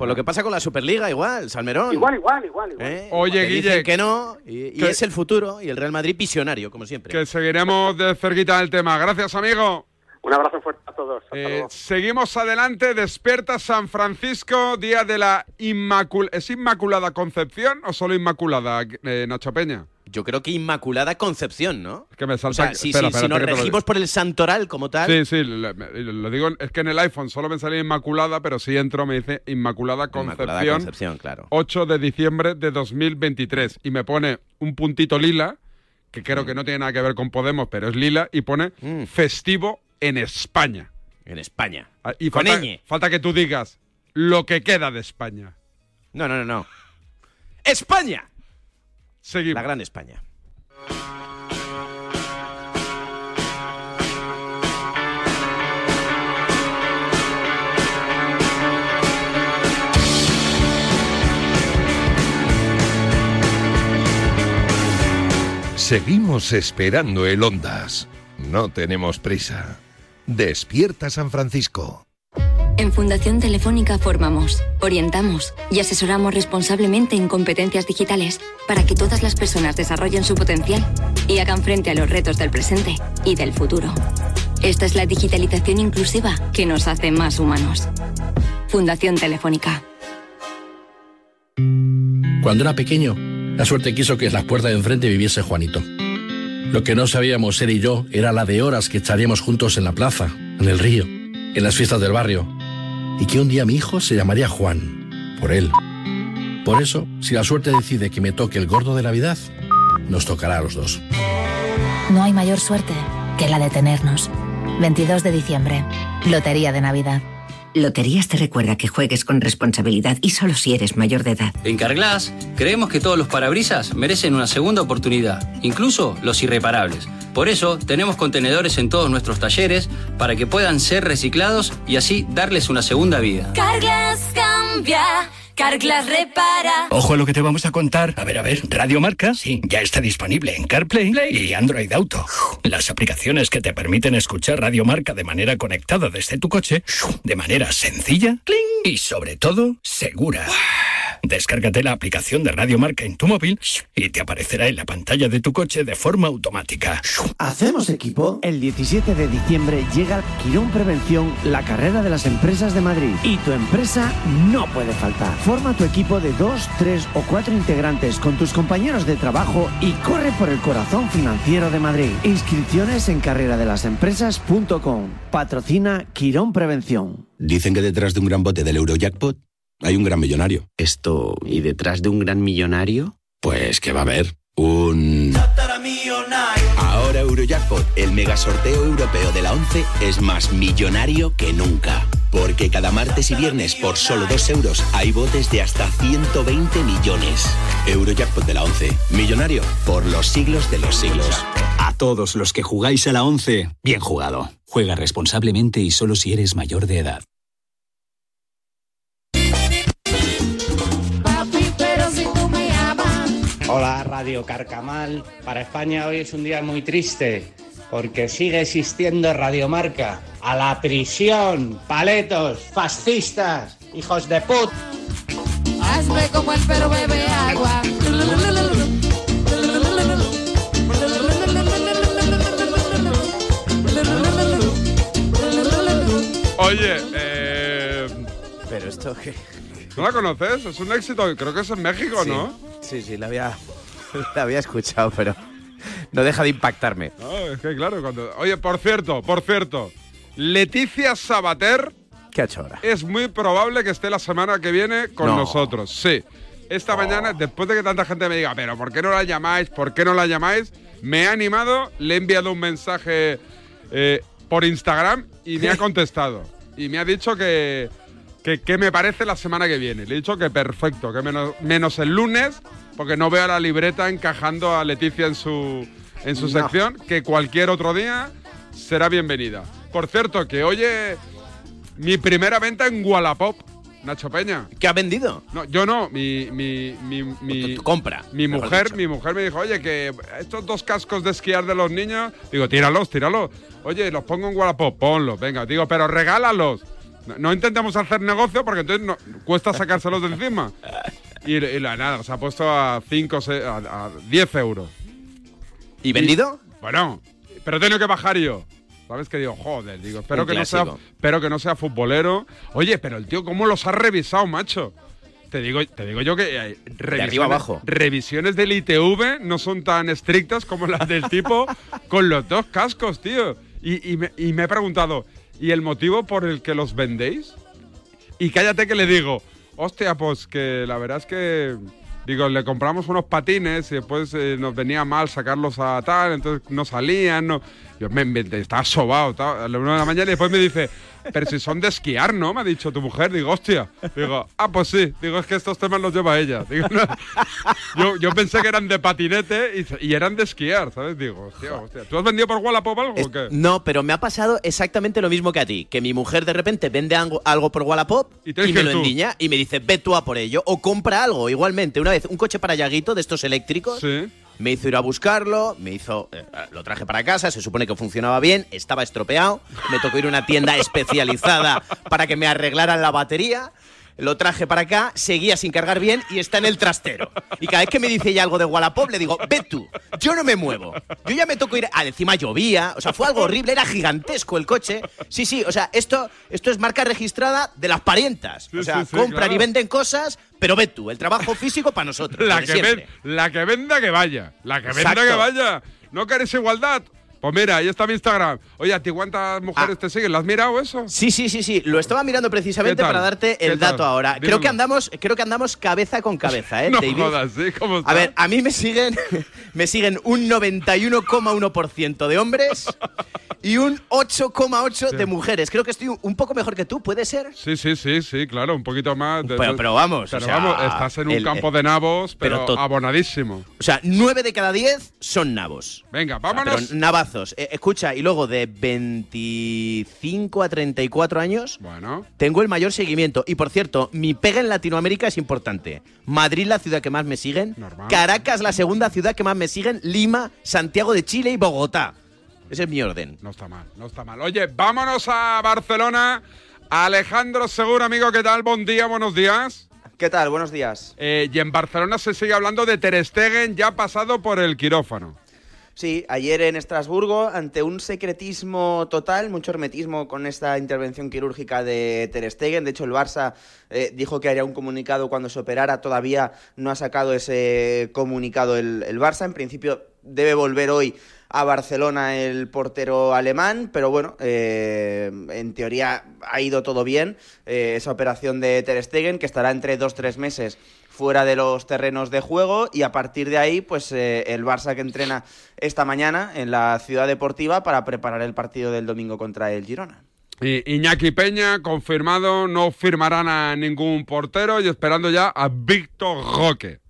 Pues lo que pasa con la Superliga, igual, Salmerón. Igual, igual, igual, igual. ¿Eh? Oye, Te dicen Guille, que no, y, y que- es el futuro, y el Real Madrid visionario, como siempre. Que seguiremos de cerquita el tema. Gracias, amigo. Un abrazo fuerte a todos. Hasta Eh, luego. seguimos adelante. Despierta San Francisco, día de la Inmaculada. ¿Es Inmaculada Concepción o solo Inmaculada, eh, Nacho Peña? Yo creo que Inmaculada Concepción, ¿no? Es que me O salta. sea, si, espera, si- nos regimos por el santoral como tal, Sí, sí, lo, lo digo, es que en el iPhone solo me salía Inmaculada, pero si entro me dice Inmaculada Concepción. Inmaculada Concepción, claro. 8 de diciembre de 2023. Y me pone un puntito lila, que Mm. creo que no tiene nada que ver con Podemos, pero es lila, y pone festivo en España. en España. Ah, Y Con falta, ñ. falta que tú digas lo que queda de España. No, no, no, no. ¡España! Seguimos. La gran España. Seguimos esperando el Ondas. No tenemos prisa. Despierta San Francisco. En Fundación Telefónica formamos, orientamos y asesoramos responsablemente en competencias digitales para que todas las personas desarrollen su potencial y hagan frente a los retos del presente y del futuro. Esta es la digitalización inclusiva que nos hace más humanos. Fundación Telefónica. Cuando era pequeño, la suerte quiso que en las puertas de enfrente viviese Juanito. Lo que no sabíamos él y yo era la de horas que echaríamos juntos en la plaza, en el río, en las fiestas del barrio. Y que un día mi hijo se llamaría Juan, por él. Por eso, si la suerte decide que me toque el gordo de Navidad, nos tocará a los dos. No hay mayor suerte que la de tenernos. 22 de diciembre, Lotería de Navidad. Loterías te recuerda que juegues con responsabilidad y solo si eres mayor de edad. En Carglass creemos que todos los parabrisas merecen una segunda oportunidad, incluso los irreparables. Por eso tenemos contenedores en todos nuestros talleres para que puedan ser reciclados y así darles una segunda vida. Carglass cambia, Carglass repara. Ojo a lo que te vamos a contar. A ver, a ver, Radio Marca, sí, ya está disponible en CarPlay y Android Auto. Las aplicaciones que te permiten escuchar Radio Marca de manera conectada desde tu coche, de manera sencilla y sobre todo segura. Descárgate la aplicación de Radio Marca en tu móvil y te aparecerá en la pantalla de tu coche de forma automática. ¿Hacemos equipo? El 17 de diciembre llega Quirón Prevención, la carrera de las empresas de Madrid. Y tu empresa no puede faltar. Forma tu equipo de dos, tres o cuatro integrantes con tus compañeros de trabajo y corre por el corazón financiero de Madrid. Inscripciones en carreradelasempresas.com. Patrocina Quirón Prevención. Dicen que detrás de un gran bote del Eurojackpot hay un gran millonario. Esto, ¿y detrás de un gran millonario? Pues que va a haber un... Ahora Eurojackpot, el mega sorteo europeo de la 11, es más millonario que nunca. Porque cada martes y viernes por solo 2 euros hay botes de hasta 120 millones. Eurojackpot de la 11, millonario por los siglos de los siglos. A todos los que jugáis a la 11, bien jugado. Juega responsablemente y solo si eres mayor de edad. Hola Radio Carcamal. Para España hoy es un día muy triste porque sigue existiendo Radiomarca. A la prisión, paletos, fascistas, hijos de put. Hazme como el perro bebe agua. Oye, eh, Pero esto que... ¿no la conoces? Es un éxito, creo que es en México, ¿no? Sí, sí, la había, la había escuchado, pero no deja de impactarme. No, es que claro, cuando... Oye, por cierto, por cierto, Leticia Sabater ¿Qué ha hecho ahora? es muy probable que esté la semana que viene con No. nosotros. Sí. Esta mañana, después de que tanta gente me diga, pero ¿por qué no la llamáis? ¿Por qué no la llamáis? Me he animado, le he enviado un mensaje eh, por Instagram y me ha contestado. Y me ha dicho que, que, que me parece la semana que viene. Le he dicho que perfecto, que menos, menos el lunes, porque no veo a la libreta encajando a Leticia en su, en su No. sección, que cualquier otro día será bienvenida. Por cierto, que oye mi primera venta en Wallapop, Nacho Peña. ¿Qué ha vendido? No, yo no, mi, mi, mi, mi- compra. Mi mujer, mi mujer me dijo, oye, que estos dos cascos de esquiar de los niños, digo, tíralos, tíralos. Oye, los pongo en Wallapop, ponlos, venga. Digo, pero regálalos. No, no intentamos hacer negocio porque entonces no- cuesta sacárselos de encima. Y, y la nada, se ha puesto a 5, a, a 10 euros. ¿Y vendido? bueno, pero he tenido que bajar yo. ¿Sabes qué digo? Joder, digo, espero Un que, no sea, espero que no sea futbolero. Oye, pero el tío, ¿cómo los ha revisado, macho? Te digo, te digo yo que eh, revisiones, arriba abajo. revisiones del ITV no son tan estrictas como las del tipo con los dos cascos, tío. Y, y me, y me he preguntado, ¿y el motivo por el que los vendéis? Y cállate que le digo, hostia, pues que la verdad es que, digo, le compramos unos patines y después eh, nos venía mal sacarlos a tal, entonces no salían, no. Yo me, estaba sobado estaba a la una de la mañana y después me dice, pero si son de esquiar, ¿no? Me ha dicho tu mujer. Digo, hostia. Digo, ah, pues sí. Digo, es que estos temas los lleva ella. Digo, no. yo, yo pensé que eran de patinete y, y eran de esquiar, ¿sabes? Digo, hostia, hostia. ¿Tú has vendido por Wallapop algo o qué? No, pero me ha pasado exactamente lo mismo que a ti. Que mi mujer de repente vende algo, algo por Wallapop y, me lo tú. endiña y me dice, ve tú a por ello. O compra algo, igualmente. Una vez, un coche para Yaguito de estos eléctricos. Sí. Me hizo ir a buscarlo, me hizo, eh, lo traje para casa, se supone que funcionaba bien, estaba estropeado, me tocó ir a una tienda especializada para que me arreglaran la batería. Lo traje para acá, seguía sin cargar bien y está en el trastero. Y cada vez que me dice ya algo de Wallapop, le digo, ve tú, yo no me muevo. Yo ya me tocó ir. Ah, encima llovía, o sea, fue algo horrible, era gigantesco el coche. Sí, sí, o sea, esto, esto es marca registrada de las parientas. O sea, sí, sí, compran claro. y venden cosas, pero ve tú, el trabajo físico para nosotros. La que, ven- la que venda que vaya. La que venda Exacto. que vaya. ¿No querés igualdad? Pues mira, ahí está mi Instagram. Oye, ¿a ti cuántas mujeres te siguen? ¿Lo has mirado eso? Ah. Sí, sí, sí, sí. Lo estaba mirando precisamente para darte ¿Qué el dato ahora. Creo que andamos, creo que andamos cabeza con cabeza, ¿eh, no David? jodas, ¿sí? ¿Cómo está? A ver, a mí me siguen, me siguen un 91,1% de hombres y un 8,8% de mujeres. Creo que estoy un- poco mejor que tú, ¿puede ser? Sí, sí, sí, sí, claro, un poquito más. de- Pero- pero vamos, Pero o sea, vamos, estás en un el- campo de nabos, pero, abonadísimo. O sea, 9 de cada 10 son nabos. Venga, O sea, vámonos. Eh, escucha, y luego de 25 a 34 años, Bueno. tengo el mayor seguimiento. Y por cierto, mi pega en Latinoamérica es importante. Madrid, la ciudad que más me siguen. Caracas, la segunda ciudad que más me siguen. Lima, Santiago de Chile y Bogotá. Ese es mi orden. No está mal, no está mal. Oye, vámonos a Barcelona. Alejandro Seguro, amigo, ¿qué tal? Buen día, buenos días. ¿Qué tal? Buenos días. Eh, y en Barcelona se sigue hablando de Ter Stegen ya pasado por el quirófano. Sí, ayer en Estrasburgo, ante un secretismo total, mucho hermetismo con esta intervención quirúrgica de Ter Stegen. De hecho, el Barça eh, dijo que haría un comunicado cuando se operara. Todavía no ha sacado ese comunicado el, Barça. En principio debe volver hoy a Barcelona el portero alemán, pero bueno, eh, en teoría ha ido todo bien. eh, esa operación de Ter Stegen, que estará entre dos tres meses fuera de los terrenos de juego y a partir de ahí, pues eh, el Barça que entrena esta mañana en la ciudad deportiva para preparar el partido del domingo contra el Girona. Y Iñaki Peña, confirmado, no firmarán a ningún portero y esperando ya a Víctor Roque.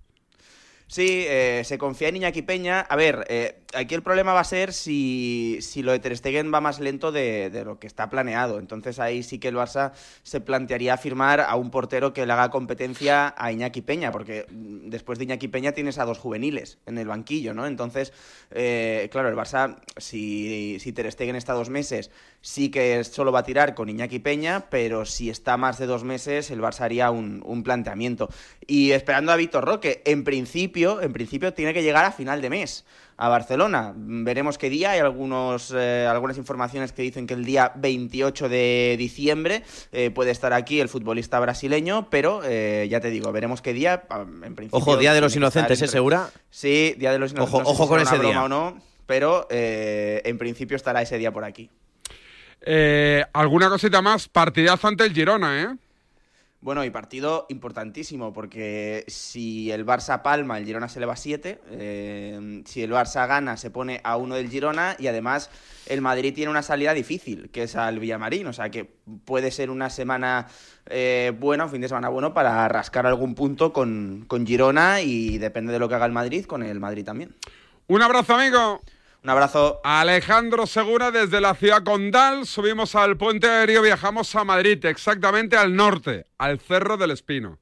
Sí, eh, se confía en Iñaki Peña. A ver, eh, aquí el problema va a ser si, si lo de Ter Stegen va más lento de, lo que está planeado. Entonces ahí sí que el Barça se plantearía firmar a un portero que le haga competencia a Iñaki Peña, porque mm, después de Iñaki Peña tienes a dos juveniles en el banquillo, ¿no? Entonces, eh, claro, el Barça, si, si Ter Stegen está dos meses, sí que solo va a tirar con Iñaki Peña, pero si está más de dos meses, el Barça haría un, un planteamiento. Y esperando a Víctor Roque, en principio, en principio tiene que llegar a final de mes a Barcelona. Veremos qué día. Hay algunos, eh, algunas informaciones que dicen que el día 28 de diciembre eh, puede estar aquí el futbolista brasileño, pero eh, ya te digo, veremos qué día. Ah, En principio, Ojo, Día de los Inocentes, ¿eh, entre- segura? Sí, Día de los Inocentes. Ojo- No sé ojo si con ese broma día. o no, pero eh, en principio estará ese día por aquí. Eh, ¿Alguna cosita más? Partidazo ante el Girona, ¿eh? Bueno, y partido importantísimo, porque si el Barça palma, el Girona se le va a 7. si el Barça gana, se pone a uno del Girona. Y además, el Madrid tiene una salida difícil, que es al Villamarín. O sea que puede ser una semana eh, buena, un fin de semana bueno, para rascar algún punto con, con Girona. Y depende de lo que haga el Madrid, con el Madrid también. Un abrazo, amigo. Un abrazo. Alejandro Segura desde la ciudad condal. Subimos al puente aéreo, viajamos a Madrid, exactamente al norte, al Cerro del Espino.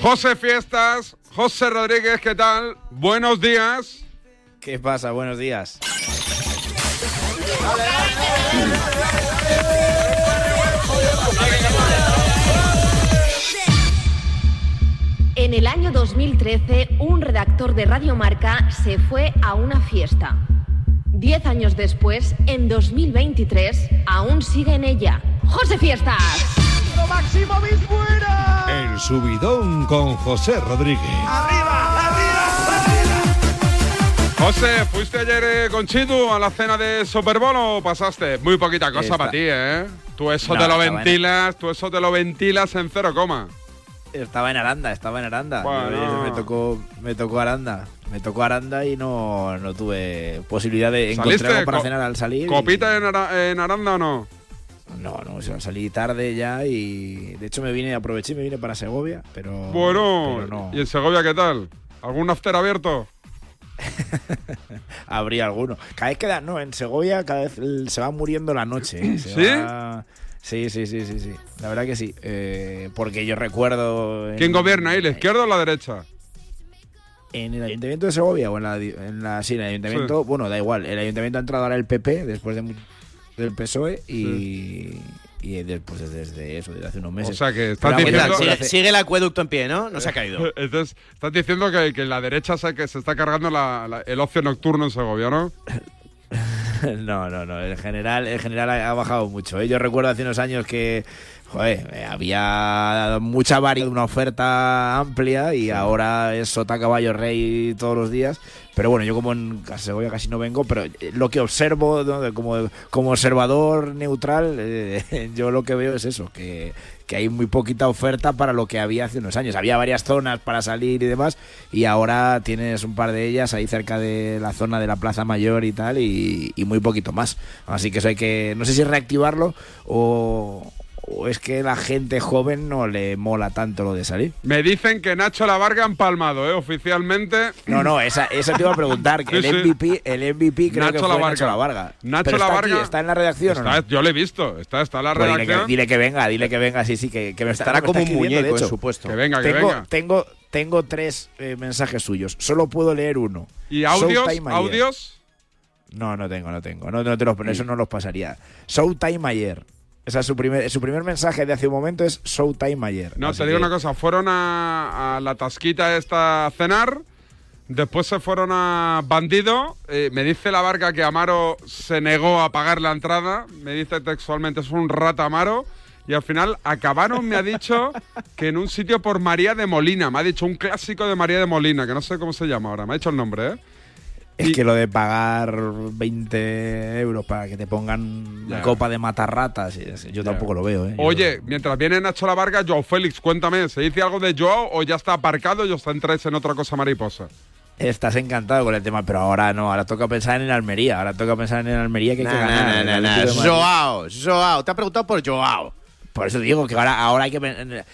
José Fiestas, José Rodríguez, ¿qué tal? Buenos días. ¿Qué pasa? Buenos días. En el año 2013, un redactor de Radio Marca se fue a una fiesta. Diez años después, en 2023, aún sigue en ella. ¡José Fiestas! Máximo fuera! El subidón con José Rodríguez. José, ¿fuiste ayer eh, con Chitu a la cena de Super Bowl o pasaste? Muy poquita cosa para ti, ¿eh? Tú eso No, te lo ventilas, tú eso te lo ventilas en cero coma. Estaba en Aranda, estaba en Aranda. Bueno. Me tocó, me tocó Aranda. Me tocó Aranda y no, no tuve posibilidad de encontrar para cenar al salir. y- ¿Copita en, Ara- en Aranda o no? No, no, o sea, salí tarde ya y de hecho me vine, aproveché y me vine para Segovia, pero... Bueno, pero no. ¿y en Segovia qué tal? ¿Algún after abierto? Habría alguno. Cada vez que da, no, en Segovia cada vez se va muriendo la noche. ¿eh? Se ¿Sí? va- Sí, sí, sí, sí, sí. La verdad que sí. Eh, porque yo recuerdo. en- ¿Quién gobierna ahí, la izquierda o la derecha? En el Ayuntamiento de Segovia o en la, en la sí, en el Ayuntamiento, bueno, da igual. El Ayuntamiento ha entrado ahora el PP después de del PSOE y, y después desde eso, desde hace unos meses. O sea que estás Pero Sigue, sigue el acueducto en pie, ¿no? No se ha caído. Entonces, estás diciendo que, que la derecha se, que se está cargando la- la- el ocio nocturno en Segovia, ¿no? No, no, no. En general, en general ha ha bajado mucho. ¿eh? Yo recuerdo hace unos años que joder, eh, había mucha variedad, una oferta amplia y ahora es sota caballo rey todos los días. Pero bueno, yo como en Segovia casi no vengo, pero eh, lo que observo ¿no? Como, como observador neutral, eh, yo lo que veo es eso, que, que hay muy poquita oferta para lo que había hace unos años. Había varias zonas para salir y demás, y ahora tienes un par de ellas ahí cerca de la zona de la Plaza Mayor y tal, y, y muy poquito más. Así que eso hay que, no sé si reactivarlo o, o es que la gente joven no le mola tanto lo de salir. Me dicen que Nacho La Varga ha empalmado, ¿eh? Oficialmente. No, no, esa, eso te iba a preguntar, que Sí, el sí. MVP, el MVP creo Nacho que fue. Nacho La Varga. Nacho Pero La está Varga- aquí, está en la redacción o no? Está- Yo lo he visto, está, está en la Pues dile, redacción. que, dile que venga, dile que venga, sí, sí, que, que me Estará me como un de muñeco en hecho. su puesto. Que venga, que tengo, venga. Tengo, tengo tres eh, mensajes suyos, solo puedo leer uno. ¿Y audios? ¿Audios? No, no tengo, no tengo. No, no te los, eso no los pasaría. Showtime ayer. O sea, su primer, su primer mensaje de hace un momento es Showtime ayer. No, te digo que- una cosa, fueron a, a la tasquita esta a cenar, después se fueron a Bandido, eh, me dice la barca que Amaro se negó a pagar la entrada, me dice textualmente, es un rata Amaro, y al final acabaron, me ha dicho, que en un sitio por María de Molina, me ha dicho un clásico de María de Molina, que no sé cómo se llama ahora, me ha dicho el nombre, ¿eh? Es que lo de pagar 20 euros para que te pongan una copa de matarratas, yo tampoco lo veo, ¿eh? Yo- Oye, mientras viene Nacho La Varga, Joao Félix, cuéntame, ¿se dice algo de Joao o ya está aparcado y os centráis en otra cosa mariposa? Estás encantado con el tema, pero ahora no, ahora toca pensar en el Almería, ahora toca pensar en el Almería que hay que Nah, ganar. nah, nah. Joao, Joao. Te ha preguntado por Joao. Por eso digo que ahora, ahora hay que... pen-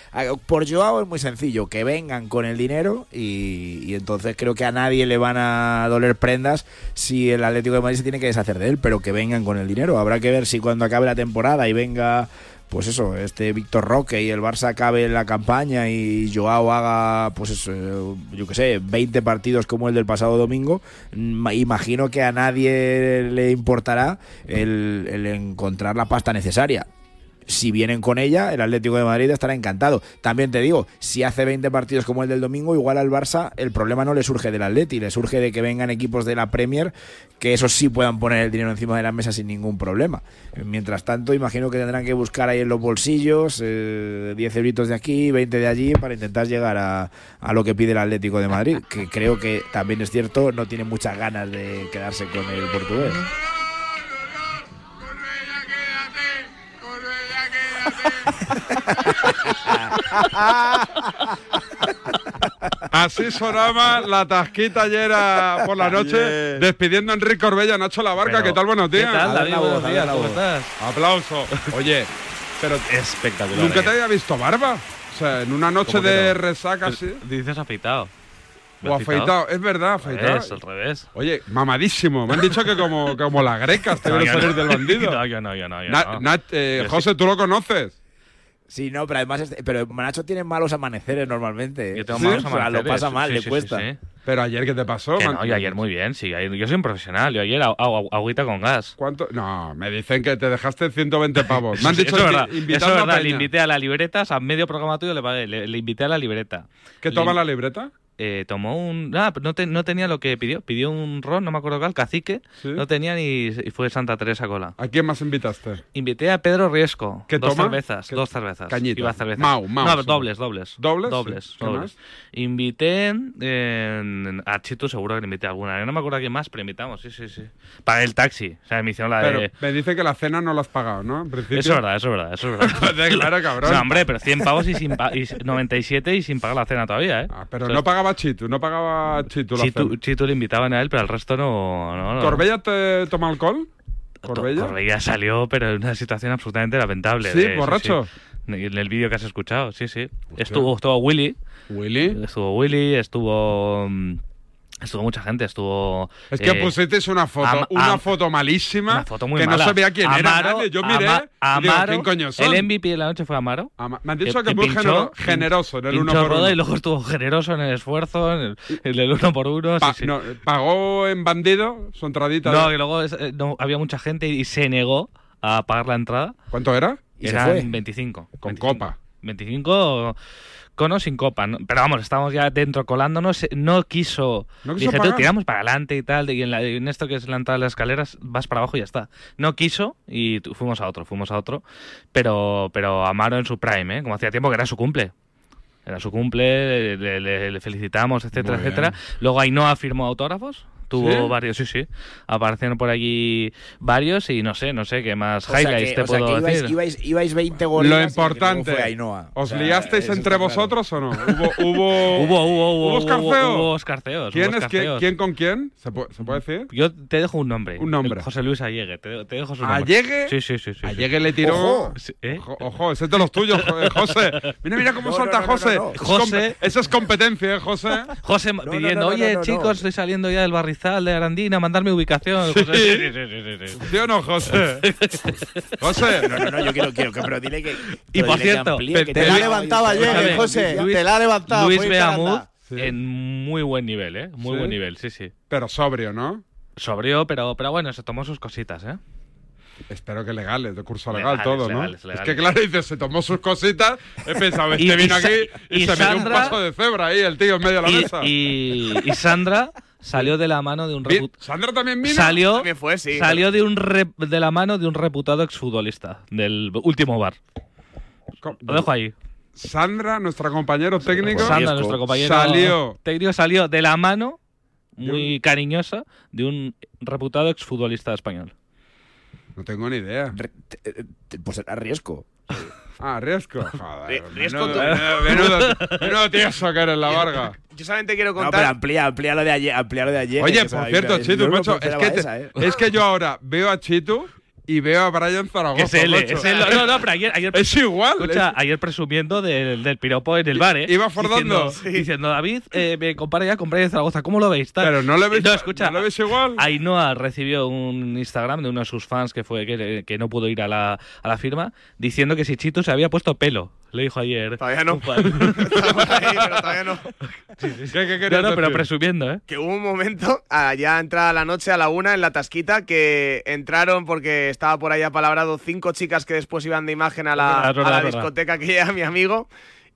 Por Joao es muy sencillo, que vengan con el dinero y, entonces creo que a nadie le van a doler prendas si el Atlético de Madrid se tiene que deshacer de él, pero que vengan con el dinero. Habrá que ver si cuando acabe la temporada y venga, pues eso, este Víctor Roque y el Barça acabe la campaña y Joao haga, pues eso, eh, yo qué sé, 20 partidos como el del pasado domingo, mm, imagino que a nadie le importará el encontrar la pasta necesaria si vienen con ella, el Atlético de Madrid estará encantado. También te digo, si hace 20 partidos como el del domingo, igual al Barça el problema no le surge del Atleti, le surge de que vengan equipos de la Premier que esos sí puedan poner el dinero encima de la mesa sin ningún problema. Mientras tanto, imagino que tendrán que buscar ahí en los bolsillos eh, 10 euritos de aquí, 20 de allí para intentar llegar a, a lo que pide el Atlético de Madrid, que creo que también es cierto, no tiene muchas ganas de quedarse con el portugués. Así sonaba la tasquita ayer a- por la noche, despidiendo a Enrique Corbella, Nacho La Barca. ¿Qué tal? Buenos ¿qué días. tal, David? Buenos días, la ¿cómo estás? Aplauso. Oye, pero Espectacular. nunca te había visto barba. O sea, en una noche ¿Cómo que de no? resaca así. Dices afeitado. ¿Me O afeitado, es verdad, afeitado. revés, al revés. Oye, mamadísimo. Me han dicho que como, como la greca te No, a salir no. del bandido. No, yo no, yo no, yo Na- no. Nat- eh, Yo José, sí. ¿tú lo conoces? Sí, no, pero además, este- pero Nacho tiene malos amaneceres normalmente. ¿eh? Yo tengo Sí, malos o sea, lo amaneceres, pasa mal, sí, le cuesta. sí, sí. Pero ayer, ¿qué te pasó? Que no, yo ayer muy bien, sí. Yo soy un profesional. Yo ayer agu- agu- agüita con gas. ¿Cuánto? No, me dicen que te dejaste 120 pavos. Me han dicho eso es que verdad. invitando Eso es a verdad. Le invité a la libreta, o sea, medio programa tuyo le pagué. Le, le invité a la libreta. ¿Qué toma la libreta? Eh, tomó un. Ah, no, te- no tenía lo que pidió. Pidió un ron, no me acuerdo cuál, cacique. Sí. No tenía ni. Y fue Santa Teresa Cola. ¿A quién más invitaste? Invité a Pedro Riesco. ¿Qué dos toma? cervezas, ¿Qué- dos cervezas. Cañita. Iba a cervezas. Mau, mau, No, dobles, dobles. ¿Dobles? Dobles, Sí. ¿Qué dobles. Invité a Chito, seguro que le invité a alguna. Yo no me acuerdo a quién más, pero invitamos, sí, sí, sí. Pagué el taxi. O sea, me hicieron la Pero de. me dice que la cena no la has pagado, ¿no? En principio. Eso es verdad, eso es verdad, eso es verdad. Claro, cabrón. No, hombre, pero 100 pavos y, sin pa- y 97 y sin pagar la cena todavía, ¿eh? Ah, Pero no pagaba Chitu, no pagaba Chitu la Chitu. Chitu le invitaban a él, pero al resto no. no, no. ¿Corbella te toma alcohol? ¿Corbella? Corbella salió, pero en una situación absolutamente lamentable. ¿Sí? de- ¿Borracho? sí. En el vídeo que has escuchado, sí, sí. Estuvo, estuvo Willy. ¿Willy? Estuvo Willy, estuvo. mm, Estuvo mucha gente, estuvo. Es que eh, pusisteis una foto, Am- una Am- foto malísima una foto muy que mala. no sabía quién era Amaro- nadie. Yo miré Ama- digo, Amaro, ¿quién coño son? El MVP de la noche fue Amaro. me han dicho que muy genero- generoso en el uno pinchó por rueda uno. y luego estuvo generoso en el esfuerzo, en el, en el uno por uno. Pa- sí, sí. no, ¿Pagó en bandido su entradita? No, que luego es- eh, no, había mucha gente y se negó a pagar la entrada. ¿Cuánto era? Eran 25. Con copa. 25 con o sin copa. ¿no? Pero vamos, estamos ya dentro colándonos. eh, No quiso. No quiso dije, tú pagar. tiramos para adelante y tal. Y en, la- en esto que es la entrada de las escaleras, vas para abajo y ya está. No quiso y fuimos a otro, fuimos a otro. Pero, pero Amaro en su prime, ¿eh? como hacía tiempo que era su cumple. Era su cumple, le, le- le felicitamos, etcétera, etcétera. Luego Ainhoa firmó autógrafos. Tuvo ¿Sí? varios, sí, sí. Aparecieron por allí varios y no sé, no sé qué más O sea highlights que- te o sea puedo que ibais, decir. ibais, ibais 20 goles. Lo importante, ¿os liasteis entre vosotros o no? ¿Hubo, hubo, Hubo, hubo, hubo, ¿Hubo escarceo? hubo escarceos, ¿Quién, hubo es escarceos. ¿Quién con quién? ¿Se puede, se puede decir? Yo te dejo un nombre. Un nombre. José Luis Allegue. Te, te dejo su nombre. ¿Allegue? Sí, sí, sí. sí, sí. Allegue le tiró. Ojo. ¿Eh? Ojo, ese es de los tuyos, eh, José. Mira, mira cómo No, salta no, no, José. no, no. Es José- Eso es competencia, ¿eh, José? José pidiendo, oye, chicos, estoy saliendo ya del barrizal de Arandina, mandarme ubicación. Sí. José, sí, sí, sí, sí, sí. ¿Sí o no, José? José. No, no, no, yo quiero, quiero, que- pero dile que. Y por que cierto, amplíe, que te te la levantaba Escúchame, ayer, José. Luis- Te la ha levantado. Luis Beamud en muy buen nivel, ¿eh? Muy Sí. buen nivel, sí, sí. Pero sobrio, ¿no? Sobrio, pero, pero bueno, se tomó sus cositas, ¿eh? Espero que legales, de curso legal Legales, todo, ¿no? legales, Es que claro, dice, se tomó sus cositas, he pensado, este Y- vino aquí y, y se metió un Sandra- paso de cebra ahí, el tío en medio de la Y, mesa. y- y Sandra salió de la mano de un Vi- repu- ¿Sandra también vino? Salió, También fue, sí. salió de, un rep- de la mano de un reputado exfutbolista del último bar. Lo dejo ahí. Sandra, nuestro compañero técnico, Sandra, nuestro compañero salió. técnico, salió de la mano, muy cariñosa, de un reputado exfutbolista español. No tengo ni idea. Pues era riesgo. Ah, riesgo. Joder. Riesgo menudo, menudo, menudo tieso que eres la Varga. Yo solamente quiero No, pero contar. amplía, amplía lo de ayer. Amplía lo de ayer Oye, por cierto, Chitu, macho, es que, te- esa, ¿eh? es que yo ahora veo a Chitu y veo a Brian Zaragoza. Es él, es él. No, no, pero ayer, ayer Es igual. Escucha, es- ayer presumiendo del, del piropo en el bar, ¿eh? Iba fordando. Diciendo, diciendo, David, eh, me compara ya con Brian Zaragoza. ¿Cómo lo veis? Tal. Pero no le veis, No, escucha. ¿no le veis igual. Ainhoa recibió un Instagram de uno de sus fans que fue que, que no pudo ir a la, a la firma diciendo que si Chito se había puesto pelo. Le dijo ayer. Todavía no. Estamos ahí, pero todavía no. ¿Qué, qué no, querías no, pero presumiendo, ¿eh? Que hubo un momento, allá entrada la noche a la una en la tasquita, que entraron porque estaba por ahí apalabrado cinco chicas que después iban de imagen a la, a discoteca que lleva mi amigo.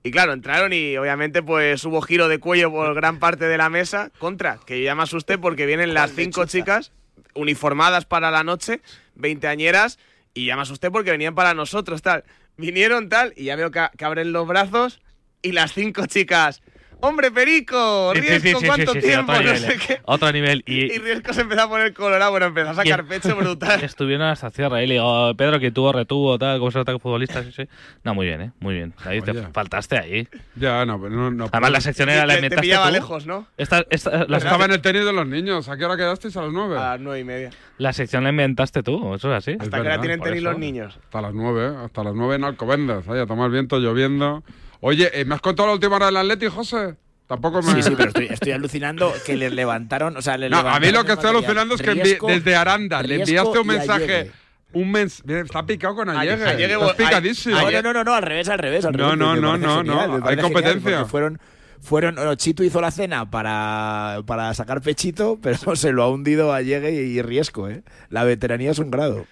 Y claro, entraron y obviamente pues hubo giro de cuello por gran parte de la mesa. Contra, que yo ya me asusté porque vienen las cinco chicas uniformadas para la noche, veinteañeras, y ya me asusté porque venían para nosotros, tal. Vinieron tal, y ya veo que, que abren los brazos y las cinco chicas. ¡Hombre, Perico! Sí, sí, ¡Riesgo! sí, sí, ¿Cuánto sí, sí, tiempo? otro no nivel, sé qué. Otro nivel. Y, Y Riesco se empezó a poner colorado, bueno, empezó a sacar pecho brutal. Estuvieron hasta cierre. Y le digo, Pedro, que tuvo, retuvo, tal, como se nota que futbolista, sí, sí. No, muy bien, ¿eh? Muy bien. Ahí te faltaste ahí. Ya, no, pero no, no. Además, la sección era la Te- te inventaste pillaba tú. lejos, ¿no? Esta, esta- la, Estaba en el tenis de los niños. ¿A qué hora quedasteis? ¿A las nueve? A las nueve y media. la sección la inventaste tú, eso es así. Hasta que verdad, la tienen tenis los niños. Hasta las nueve, ¿eh? hasta las nueve en Alcobendas. Ahí a tomar viento, lloviendo. Oye, ¿eh, ¿me has contado la última hora del Atleti, José? Tampoco me... Sí, sí, pero estoy, estoy alucinando que les levantaron. O sea, les No, a mí levantaron lo que el estoy material. alucinando es que desde Aranda le enviaste un y mensaje. Allegue. Un mens Está picado con Allegue. Allegue, Estás ay- picadísimo. No, Ayer- no, no, no, al revés, al revés. Al No, revés, no, no, no, genial, no, hay competencia. Fueron, fueron, bueno, Chito hizo la cena para, para sacar pechito, pero se lo ha hundido a Llegue y Riesco, ¿eh? La veteranía es un grado.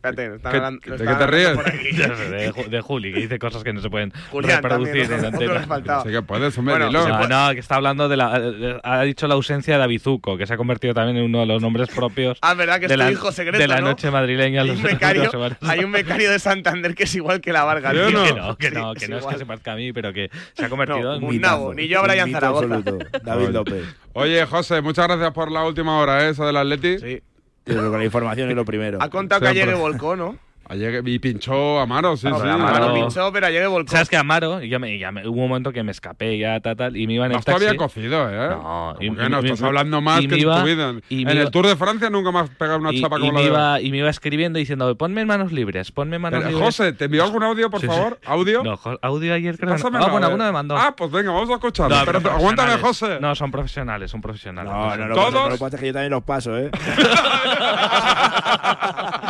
Espérate, están ¿Qué- hablando- de qué te ríes? de, Ju- de Juli, que dice cosas que no se pueden Julián reproducir también, en antena. Sí que puedes, hombre, No, no, que está hablando de la. Ha dicho la ausencia de Abizuco, que se ha convertido también en uno de los nombres propios Ah, verdad que es de, tu la, hijo secreto, de la ¿no? noche madrileña. Hay los- un, becario, hay un becario de Santander que es igual que la Varga. ¿Sí o tío. no? Que no, que no, Sí, que no es que se parezca a mí, pero que se ha convertido No, en un nabo, ni yo a Brian Zaragoza. absoluto. David. López. Oye, José, muchas gracias por la última hora, ¿eh? Esa del Atleti. Sí. Pero con la información es lo primero. Ha contado que ayer volcó, ¿no? Ayer, y pinchó Amaro, sí, sí. Amaro pinchó, pero ayer volcó. Sabes que Amaro, y yo me, ya me- hubo un momento que me escapé ya, tal, tal, y me iba en No el está taxi. bien cocido, ¿eh? No, ¿Cómo que no? Estás hablando más que en tu vida. y En el iba- Tour de Francia nunca me has pegado una y, chapa como la de... iba, y me iba escribiendo diciendo, ponme manos libres, ponme manos Pero, libres. José, ¿te envió algún audio, por Sí, sí. favor? ¿Audio? No, audio ayer creo. que no. Ah, bueno, ver. alguno me mandó. Ah, pues venga, vamos a escucharlo. No, Pero, pero aguántame. José. No, son profesionales, son profesionales. No, no, no, ¿Todos? no, lo que pasa es que yo también los paso, ¿eh?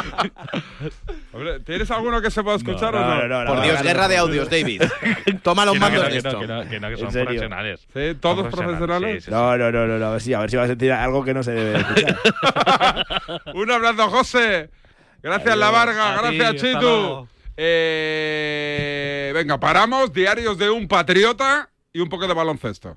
¿Tienes alguno que se pueda escuchar no, o no? no, no, no, Por no, Dios, no, guerra no, de audios. David. Toma los mandos de esto. que no, que no, que ¿En son profesionales. Sí, ¿todos profesionales? Sí, sí, sí. No, no, no, no, no, a ver si, a ver si va a sentir algo que no se debe escuchar. Un abrazo, José. Gracias, La Varga. Ti, Gracias, Chitu. Eh, venga, paramos. Diarios de un patriota y un poco de baloncesto.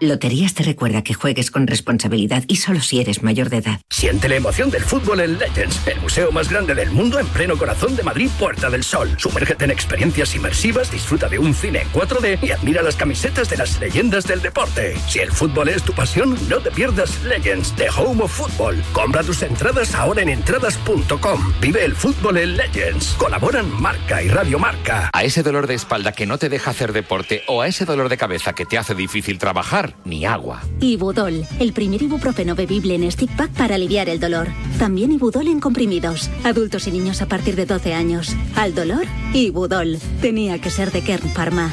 Loterías te recuerda que juegues con responsabilidad y solo si eres mayor de edad. Siente la emoción del fútbol en Legends, el museo más grande del mundo en pleno corazón de Madrid, Puerta del Sol. Sumérgete en experiencias inmersivas, disfruta de un cine en 4D y admira las camisetas de las leyendas del deporte. Si el fútbol es tu pasión, no te pierdas Legends, The Home of Football. Compra tus entradas ahora en entradas.com. Vive el fútbol en Legends. Colaboran Marca y Radio Marca. A ese dolor de espalda que no te deja hacer deporte o a ese dolor de cabeza que te hace difícil trabajar, ni agua. Ibudol, el primer ibuprofeno bebible en stick pack para aliviar el dolor. También Ibudol en comprimidos. Adultos y niños a partir de 12 años. Al dolor, Ibudol. Tenía que ser de Kern Pharma.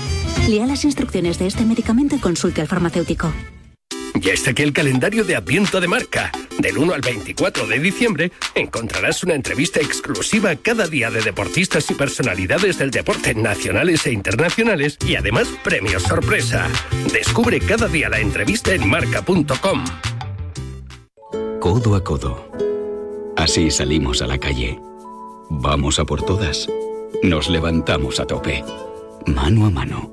Lea las instrucciones de este medicamento y consulte al farmacéutico. Ya está aquí el calendario de Adviento de Marca. Del 1 al 24 de diciembre encontrarás una entrevista exclusiva cada día de deportistas y personalidades del deporte nacionales e internacionales y además premios sorpresa. Descubre cada día la entrevista en marca.com. Codo a codo. Así salimos a la calle. Vamos a por todas. Nos levantamos a tope. Mano a mano.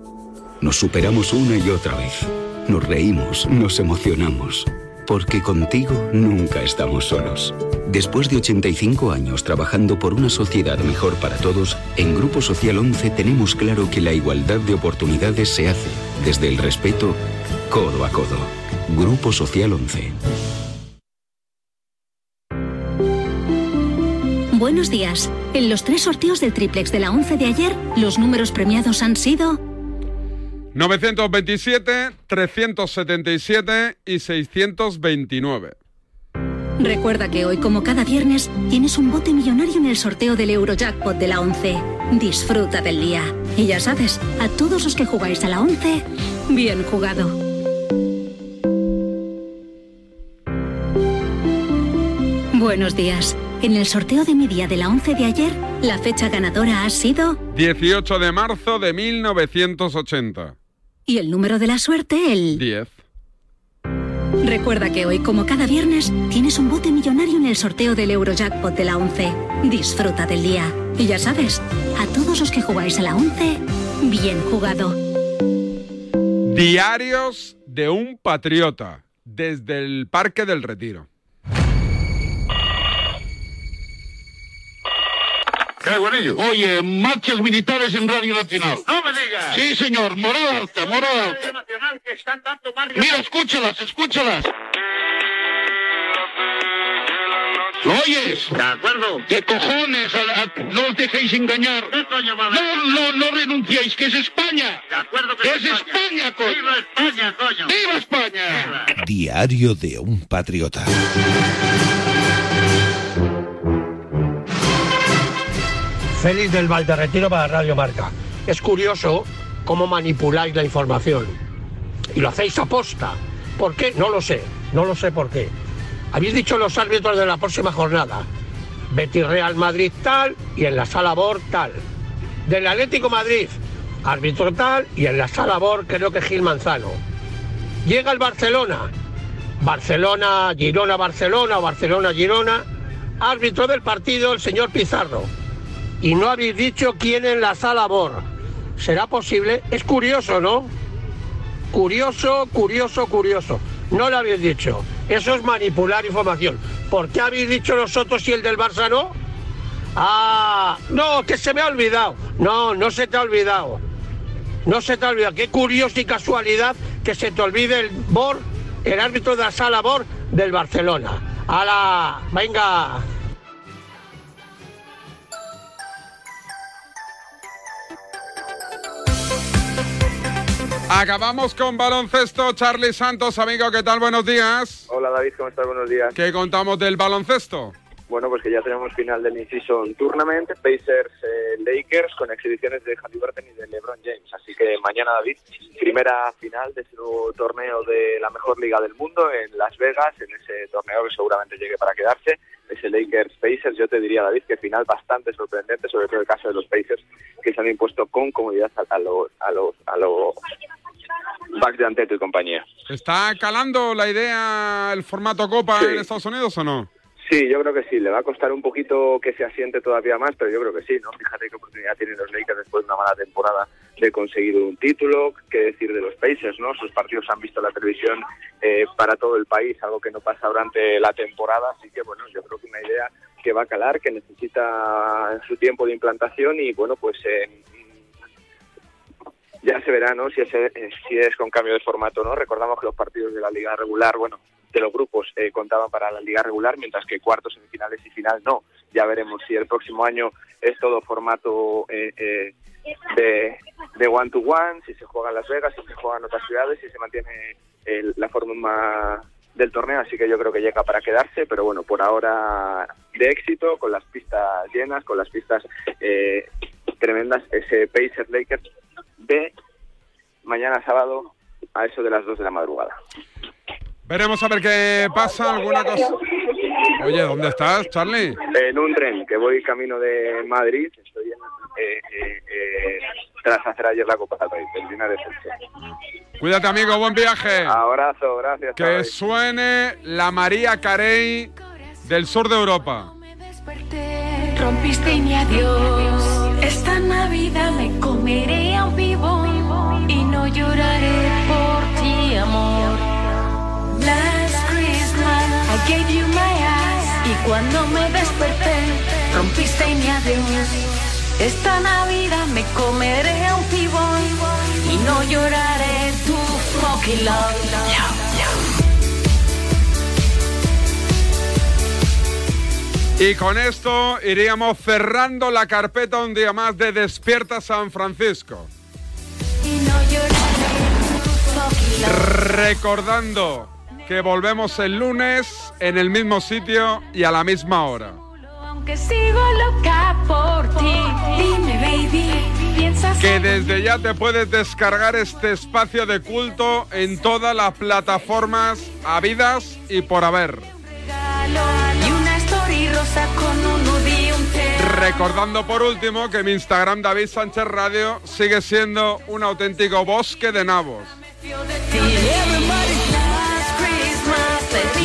Nos superamos una y otra vez. Nos reímos, nos emocionamos. Porque contigo nunca estamos solos. Después de 85 años trabajando por una sociedad mejor para todos, en Grupo Social 11 tenemos claro que la igualdad de oportunidades se hace desde el respeto, codo a codo. Grupo Social 11. Buenos días. En los tres sorteos del triplex de la 11 de ayer, los números premiados han sido 927, 377 y 629. Recuerda que hoy, como cada viernes, tienes un bote millonario en el sorteo del Eurojackpot de la 11. Disfruta del día. Y ya sabes, a todos los que jugáis a la 11, bien jugado. Buenos días. En el sorteo de mi día de la 11 de ayer, la fecha ganadora ha sido 18 de marzo de 1980. Y el número de la suerte el 10. Recuerda que hoy, como cada viernes, tienes un bote millonario en el sorteo del Eurojackpot de la 11. Disfruta del día. Y ya sabes, a todos los que jugáis a la 11, bien jugado. Diarios de un patriota. Desde el Parque del Retiro. ¿Qué, buenillo? Oye, marchas militares en Radio Nacional. ¡No me digas! Sí, señor, morada alta, morada alta. Nacional que están dando Mira, escúchalas, escúchalas. ¿Lo oyes? De acuerdo. ¿Qué cojones? A- a- no os dejéis engañar. No, no, no renunciéis, que es España. De acuerdo que es España, coño. ¡Viva España, coño! ¡Viva España! Diario de un patriota. Félix del Valderretiro para Radio Marca. Es curioso cómo manipuláis la información. Y lo hacéis a posta. ¿Por qué? No lo sé. No lo sé por qué. Habéis dicho los árbitros de la próxima jornada. Betis Real Madrid tal y en la sala BOR tal. Del Atlético Madrid, árbitro tal y en la sala BOR creo que Gil Manzano. Llega el Barcelona. Barcelona, Girona, Barcelona o Barcelona, Girona. Árbitro del partido, el señor Pizarro y no habéis dicho quién en la sala BOR. ¿Será posible? Es curioso, ¿no? Curioso, curioso, curioso. No lo habéis dicho. Eso es manipular información. ¿Por qué habéis dicho nosotros y el del Barça no? Ah, no, que se me ha olvidado. No, no se te ha olvidado. No se te ha olvidado. Qué curiosa y casualidad que se te olvide el Bor, el árbitro de la sala Bor del Barcelona. ¡Hala! ¡Venga! Acabamos con baloncesto. Charlie Santos, amigo, ¿qué tal? Buenos días. Hola David, ¿cómo estás? Buenos días. ¿Qué contamos del baloncesto? Bueno, pues que ya tenemos final del In-Season Tournament, Pacers eh, Lakers, con exhibiciones de Halliburton y de LeBron James. Así que mañana, David, primera final de su torneo de la mejor liga del mundo en Las Vegas, en ese torneo que seguramente llegue para quedarse. Ese Lakers Pacers, yo te diría, David, que final bastante sorprendente, sobre todo el caso de los Pacers, que se han impuesto con comodidad a, los, a los, a los Bucks de Anteto y compañía. ¿Está calando la idea, el formato Copa Sí. en Estados Unidos o no? Sí, yo creo que sí. Le va a costar un poquito que se asiente todavía más, pero yo creo que sí, ¿no? Fíjate qué oportunidad tienen los Lakers después de una mala temporada de conseguir un título. ¿Qué decir de los Pacers, no? Sus partidos han visto la televisión eh, para todo el país, algo que no pasa durante la temporada. Así que, bueno, yo creo que una idea que va a calar, que necesita su tiempo de implantación y, bueno, pues... eh, ya se verá, ¿no? Si es, eh, si es con cambio de formato, ¿no? Recordamos que los partidos de la liga regular, bueno, de los grupos eh, contaban para la liga regular, mientras que cuartos, semifinales y final no. Ya veremos si el próximo año es todo formato eh, eh, de, de one to one, si se juega en Las Vegas, si se juega en otras ciudades, si se mantiene el- la forma del torneo, así que yo creo que llega para quedarse, pero bueno, por ahora de éxito, con las pistas llenas, con las pistas eh, tremendas, ese Pacers Lakers de mañana sábado a eso de las 2 de la madrugada. Veremos a ver qué pasa, alguna cosa. Oye, ¿dónde estás, Charlie? En un tren que voy camino de Madrid, estoy en, eh, eh, eh, tras hacer ayer la Copa del Rey, del Linares Elche. Cuídate, amigo, buen viaje. Abrazo, gracias. Que David. suene la María Carey del sur de Europa. Rompiste mi adiós. Esta Navidad me comeré a un vivo y no lloraré por ti, amor. Cuando me desperté rompiste mi adiós. Esta Navidad me comeré a un vivo y no lloraré tu fucking love. Y con esto iríamos cerrando la carpeta un día más de Despierta San Francisco. Recordando que volvemos el lunes en el mismo sitio y a la misma hora. Aunque sigo loca por ti, dime baby, Que desde ya te puedes descargar este espacio de culto en todas las plataformas habidas y por haber. Recordando por último que mi Instagram David Sánchez Radio sigue siendo un auténtico bosque de nabos.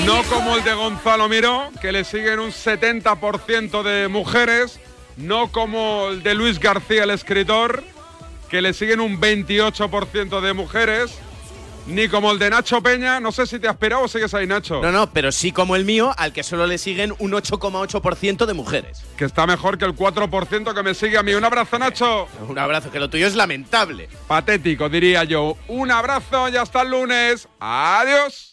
No como el de Gonzalo Miró, que le siguen un 70% de mujeres, no como el de Luis García, el escritor, que le siguen un 28% de mujeres, ni como el de Nacho Peña, no sé si te has esperado o sigues ahí, Nacho. No, no, pero sí como el mío, al que solo le siguen un 8,8% de mujeres. Que está mejor que el 4% que me sigue a mí. Un abrazo, Nacho. Un abrazo, que lo tuyo es lamentable. Patético, diría yo. Un abrazo y hasta el lunes. Adiós.